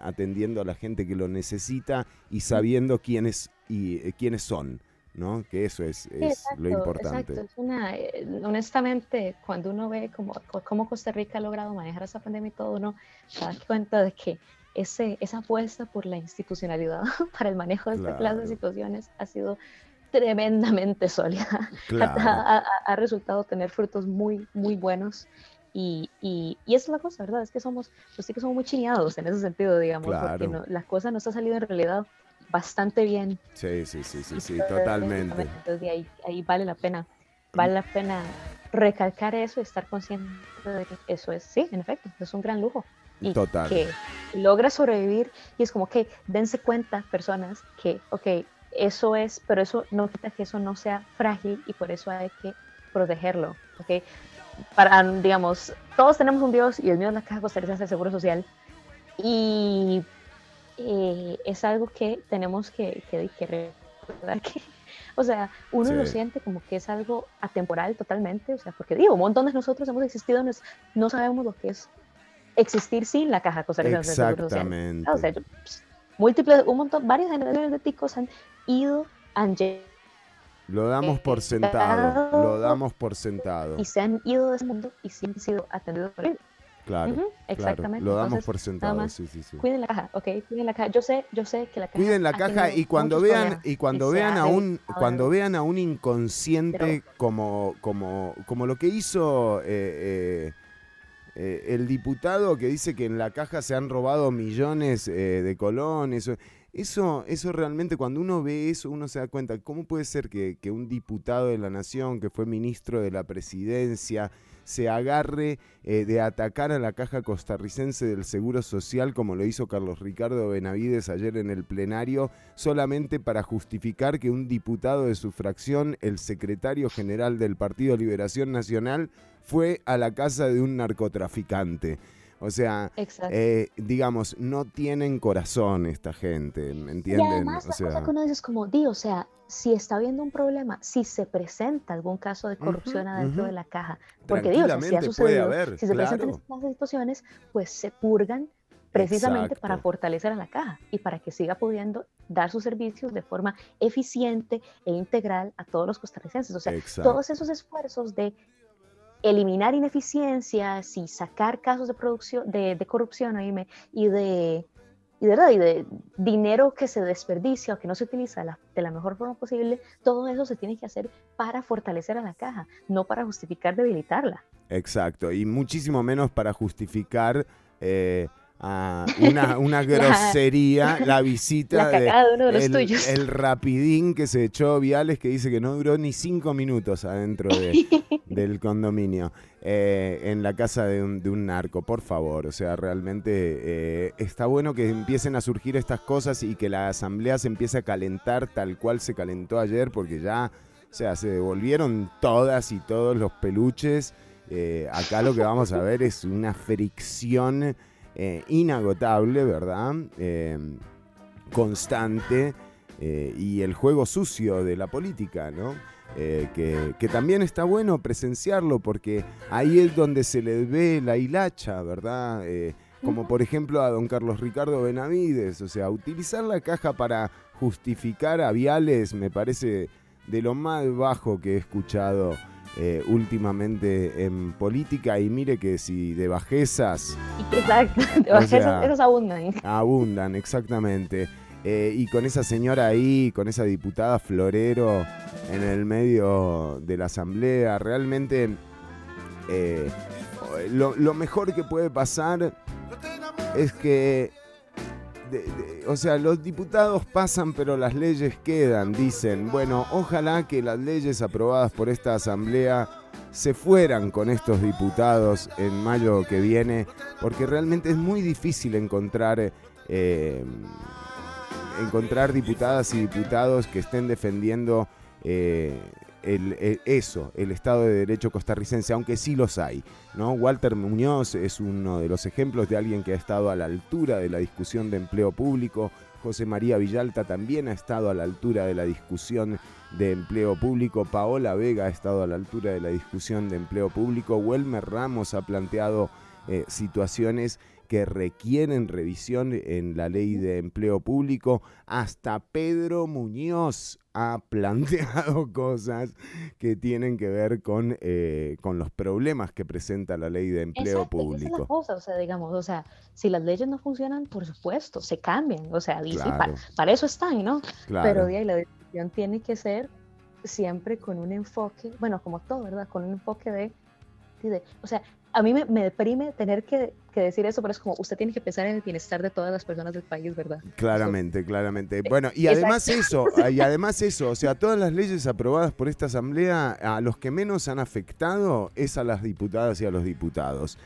atendiendo a la gente que lo necesita y sabiendo quiénes, y, quiénes son, ¿no? Que eso es, Sí, es lo importante. exacto. Es una, eh, honestamente, cuando uno ve cómo, cómo Costa Rica ha logrado manejar esa pandemia y todo, uno se da cuenta de que ese, esa apuesta por la institucionalidad para el manejo de esta clase de Claro. situaciones ha sido tremendamente sólida. Claro. Ha, ha- ha resultado tener frutos muy, muy buenos. Y, y, y esa es la cosa, ¿verdad? Es que somos, los chicos somos muy chineados en ese sentido, digamos, porque Claro. no, la cosa nos ha salido en realidad bastante bien. Sí, sí, sí, sí, sí, totalmente. Entonces ahí, ahí vale la pena, vale la pena recalcar eso y estar consciente de que eso es, sí, en efecto, es un gran lujo. Y Total. que logra sobrevivir y es como que dense cuenta, personas, que, ok, eso es, pero eso no quita que eso no sea frágil y por eso hay que protegerlo, ok. Para, digamos, todos tenemos un Dios y el mío es la Caja Costarricense del Seguro Social y eh, es algo que tenemos que, que, que recordar que, o sea, uno lo Sí. siente como que es algo atemporal totalmente, o sea, porque digo, un montón de nosotros hemos existido, no, no sabemos lo que es existir sin la caja costarricense. Exactamente. O sea, yo, pues, múltiples, un montón, varias generaciones de ticos han ido, han llegado Lo damos por sentado, lo damos por sentado. y se han ido de ese mundo y sí han sido atendidos por él. Claro, exactamente. lo damos Entonces, por sentado, más, sí, sí, sí. Cuiden la caja, ok, cuiden la caja. Yo sé, yo sé que la caja. Cuiden la caja y cuando vean problemas y cuando vean a un cuando vean a un inconsciente como como como lo que hizo eh, eh, eh, el diputado que dice que en la caja se han robado millones eh, de colones. Eso, eso realmente, cuando uno ve eso, uno se da cuenta, ¿cómo puede ser que, que un diputado de la nación, que fue ministro de la presidencia, se agarre eh, de atacar a la caja costarricense del Seguro Social como lo hizo Carlos Ricardo Benavides ayer en el plenario, solamente para justificar que un diputado de su fracción, el secretario general del Partido Liberación Nacional, fue a la casa de un narcotraficante. O sea, eh, digamos, no tienen corazón esta gente, ¿me Y entienden? además, o la sea, cosa que uno dice es como, di, o sea, si está habiendo un problema, si se presenta algún caso de corrupción adentro ujú. de la caja, porque digo, sea, si ha sucedido, haber, si se presentan claro. estas clases de situaciones, pues se purgan precisamente para Exacto. fortalecer a la caja y para que siga pudiendo dar sus servicios de forma eficiente e integral a todos los costarricenses. O sea, Exacto. todos esos esfuerzos de eliminar ineficiencias y sacar casos de producción de, de corrupción y de y de, y de dinero que se desperdicia o que no se utiliza de la mejor forma posible, todo eso se tiene que hacer para fortalecer a la caja, no para justificar debilitarla. Exacto, y muchísimo menos para justificar eh, a una, una grosería la visita La cagada de uno de los el, tuyos. el rapidín que se echó Viales que dice que no duró ni cinco minutos adentro de- del condominio eh, en la casa de un, de un narco, por favor. O sea, realmente eh, está bueno que empiecen a surgir estas cosas y que la asamblea se empiece a calentar tal cual se calentó ayer porque ya, o sea, se devolvieron todas y todos los peluches. Eh, acá lo que vamos a ver es una fricción eh, inagotable, ¿verdad? Eh, constante eh, y el juego sucio de la política, ¿no? Eh, que, que también está bueno presenciarlo porque ahí es donde se le ve la hilacha, ¿verdad? Como por ejemplo a don Carlos Ricardo Benavides, o sea, utilizar la caja para justificar a Viales me parece de lo más bajo que he escuchado eh, últimamente en política y mire que si de bajezas Exacto. O Esos- sea, esos abundan. Abundan, exactamente. Eh, y con esa señora ahí, con esa diputada Florero en el medio de la asamblea, realmente eh, lo, lo mejor que puede pasar es que, o sea, los diputados pasan pero las leyes quedan, dicen. Bueno, ojalá que las leyes aprobadas por esta asamblea se fueran con estos diputados en mayo que viene, porque realmente es muy difícil encontrar... eh, encontrar diputadas y diputados que estén defendiendo eh, el- el- eso, el Estado de Derecho costarricense, aunque sí los hay. ¿no? Walter Muñoz es uno de los ejemplos de alguien que ha estado a la altura de la discusión de empleo público. José María Villalta también ha estado a la altura de la discusión de empleo público. Paola Vega ha estado a la altura de la discusión de empleo público. Welmer Ramos ha planteado eh, situaciones que requieren revisión en la ley de empleo público. Hasta Pedro Muñoz ha planteado cosas que tienen que ver con, eh, con los problemas que presenta la ley de empleo Exacto, y esa es la público. cosa, o sea, digamos, o sea, si las leyes no funcionan, por supuesto, se cambian, o sea, dice, Claro. para eso están, ¿no? Claro. Pero de ahí la decisión tiene que ser siempre con un enfoque, bueno, como todo, ¿verdad? Con un enfoque de, de- o sea, a mí me, me deprime tener que, que decir eso, pero es como, usted tiene que pensar en el bienestar de todas las personas del país, ¿verdad? Claramente, claramente. Bueno, y además eso, y además eso, o sea, todas las leyes aprobadas por esta asamblea, a los que menos han afectado es a las diputadas y a los diputados.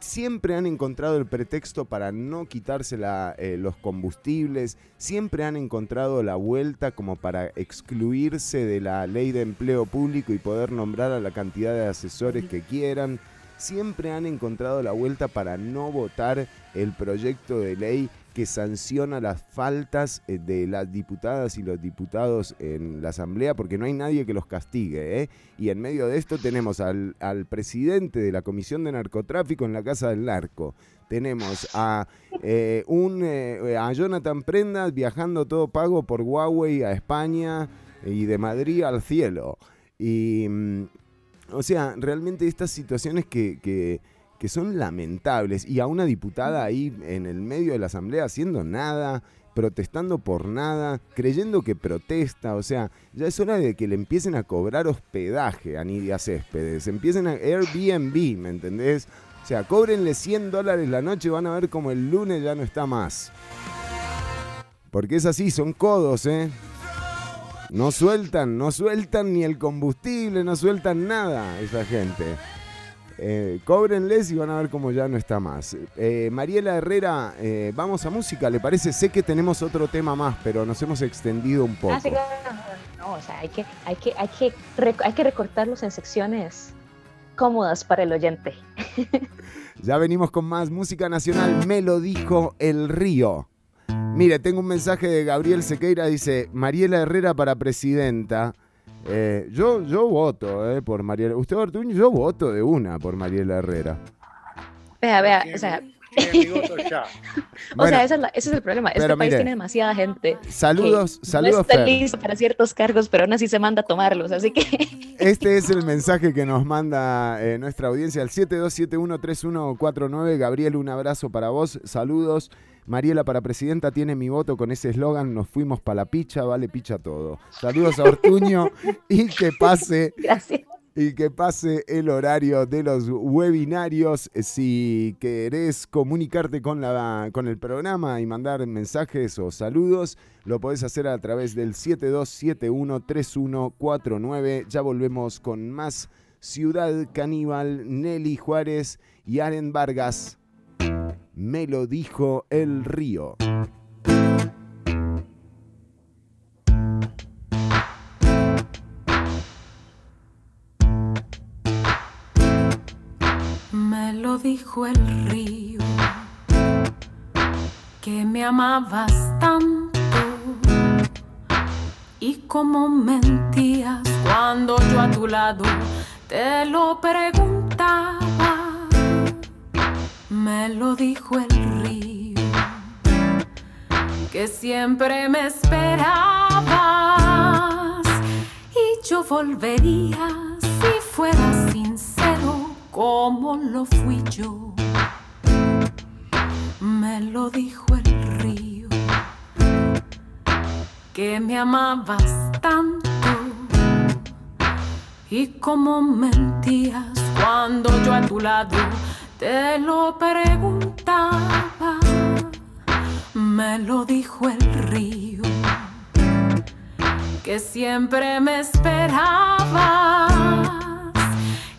Siempre han encontrado el pretexto para no quitarse la, eh, los combustibles, siempre han encontrado la vuelta como para excluirse de la ley de empleo público y poder nombrar a la cantidad de asesores que quieran siempre han encontrado la vuelta para no votar el proyecto de ley que sanciona las faltas eh, de las diputadas y los diputados en la Asamblea, porque no hay nadie que los castigue. ¿eh? Y en medio de esto tenemos al, al presidente de la Comisión de Narcotráfico en la Casa del Narco. Tenemos a, eh, un, a Jonathan Prendas viajando todo pago por Huawei a España y de Madrid al cielo. Y... o sea, realmente estas situaciones que, que- que son lamentables y a una diputada ahí en el medio de la asamblea haciendo nada, protestando por nada, creyendo que protesta, o sea, ya es hora de que le empiecen a cobrar hospedaje a Nidia Céspedes, empiecen a Airbnb, ¿me entendés? O sea, cóbrenle 100 dólares la noche y van a ver como el lunes ya no está más. Porque es así, son codos, ¿eh? No sueltan, no sueltan ni el combustible, no sueltan nada esa gente. Eh, cóbrenles y van a ver cómo ya no está más. Eh, Mariela Herrera, eh, vamos a música, ¿le parece? Sé que tenemos otro tema más, pero nos hemos extendido un poco. Ah, sí, claro, no, o sea, hay que, hay que, hay que, hay que recortarlos en secciones cómodas para el oyente. Ya venimos con más música nacional, me lo dijo el río. Mire, tengo un mensaje de Gabriel Sequeira, dice, Mariela Herrera para presidenta. Eh, yo, yo voto eh, por Mariela. Usted, Ortuño, yo voto de una por Mariela Herrera. Vea, vea, o sea, Tiene mi voto ya. o Bueno, sea ese, es la- ese es el problema. Este país mire, tiene demasiada gente. saludos- que saludos, No está Fer. listo para ciertos cargos, pero aún así se manda a tomarlos. Así que Este es el mensaje que nos manda eh, nuestra audiencia al 72713149. Gabriel, un abrazo para vos. Saludos. Mariela para presidenta tiene mi voto con ese eslogan, nos fuimos para la picha, vale picha todo. Saludos a Ortuño y que pase gracias. y que pase el horario de los webinarios. Si querés comunicarte con, la, con el programa y mandar mensajes o saludos, lo podés hacer a través del 72713149. Ya volvemos con más Ciudad Caníbal, Nelly Juárez y Aren Vargas. Me lo dijo el río. Me lo dijo el río que me amabas tanto y como mentías cuando yo a tu lado te lo preguntaba. Me lo dijo el río que siempre me esperabas y yo volvería si fueras sincero como lo fui yo. Me lo dijo el río que me amabas tanto y como mentías cuando yo a tu lado te lo preguntaba. Me lo dijo el río que siempre me esperabas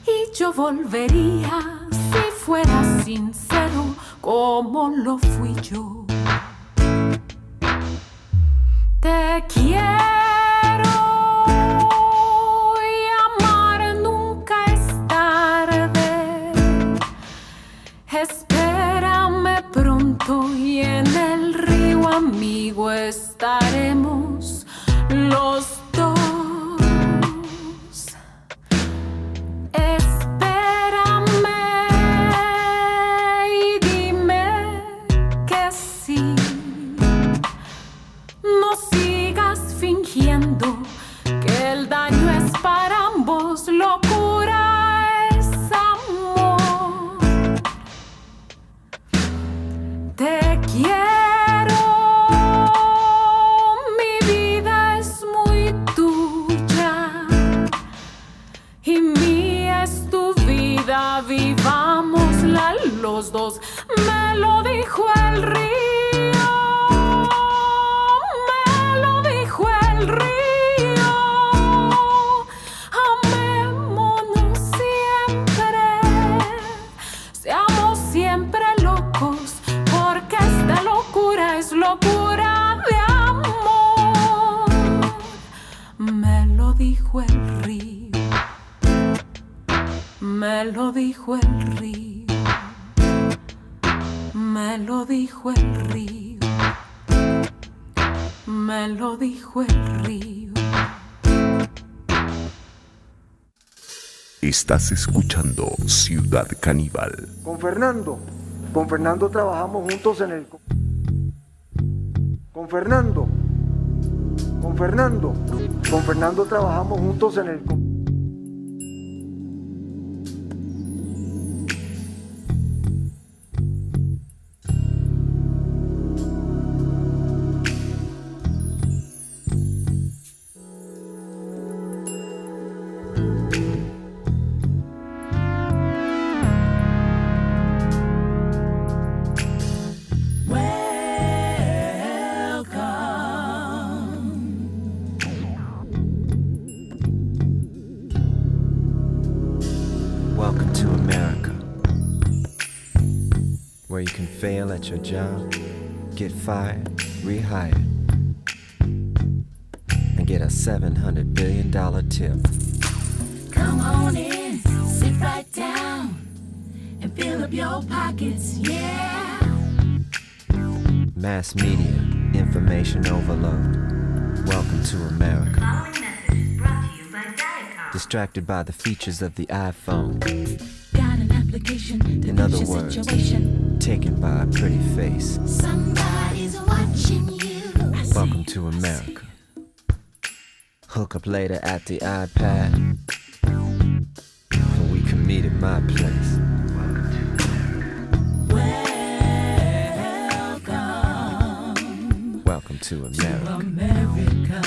y yo volvería si fueras sincero como lo fui yo. Te quiero y en el río amigo estaremos los Estás escuchando Ciudad Caníbal. Con Fernando. Con Fernando trabajamos juntos en el... Con Fernando. Con Fernando. Con Fernando trabajamos juntos en el... at your job, get fired, rehired, and get a $700 billion tip. Come on in, sit right down, and fill up your pockets, yeah. Mass media, information overload. Welcome to America. Distracted by the features of the iPhone. Got an application In other words, situation taken by a pretty face. Somebody's watching you. Welcome to America. Hook up later at the iPad. And we can meet at my place. Welcome, Welcome to America. To America.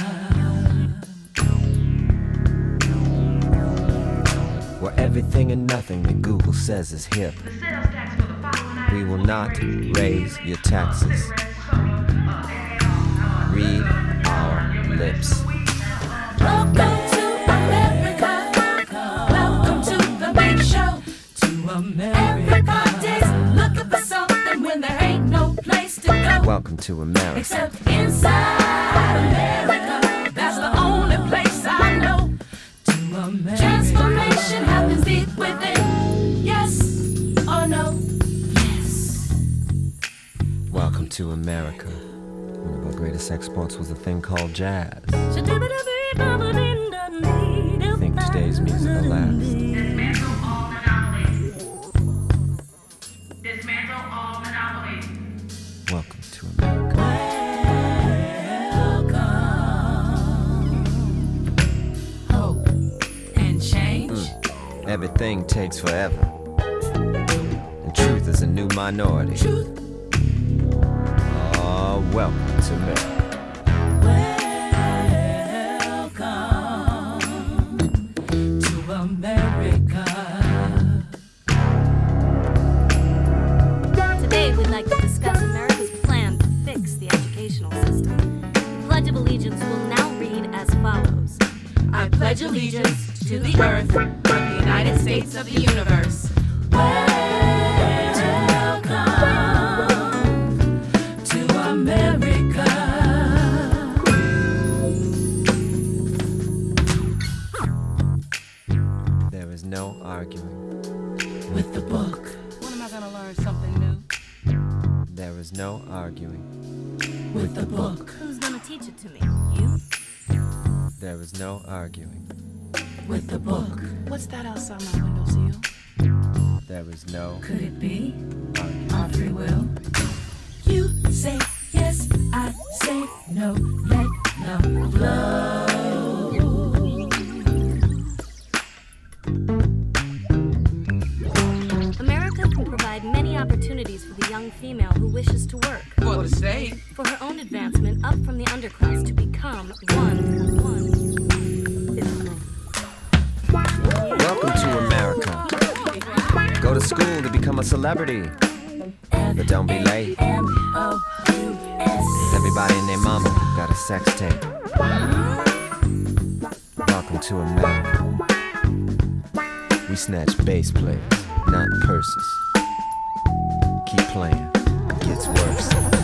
Where everything and nothing that Google says is hip. The sales tax we will not raise your taxes. Read our lips. Welcome to America. Welcome to the big show. To America. Everybody's looking for something when there ain't no place to go. Welcome to America. Except inside America. to America. One of our greatest exports was a thing called jazz. I think today's music will last. Welcome to America. Hope and change. Hmm. Everything takes forever. And truth is a new minority. Truth welcome to bit.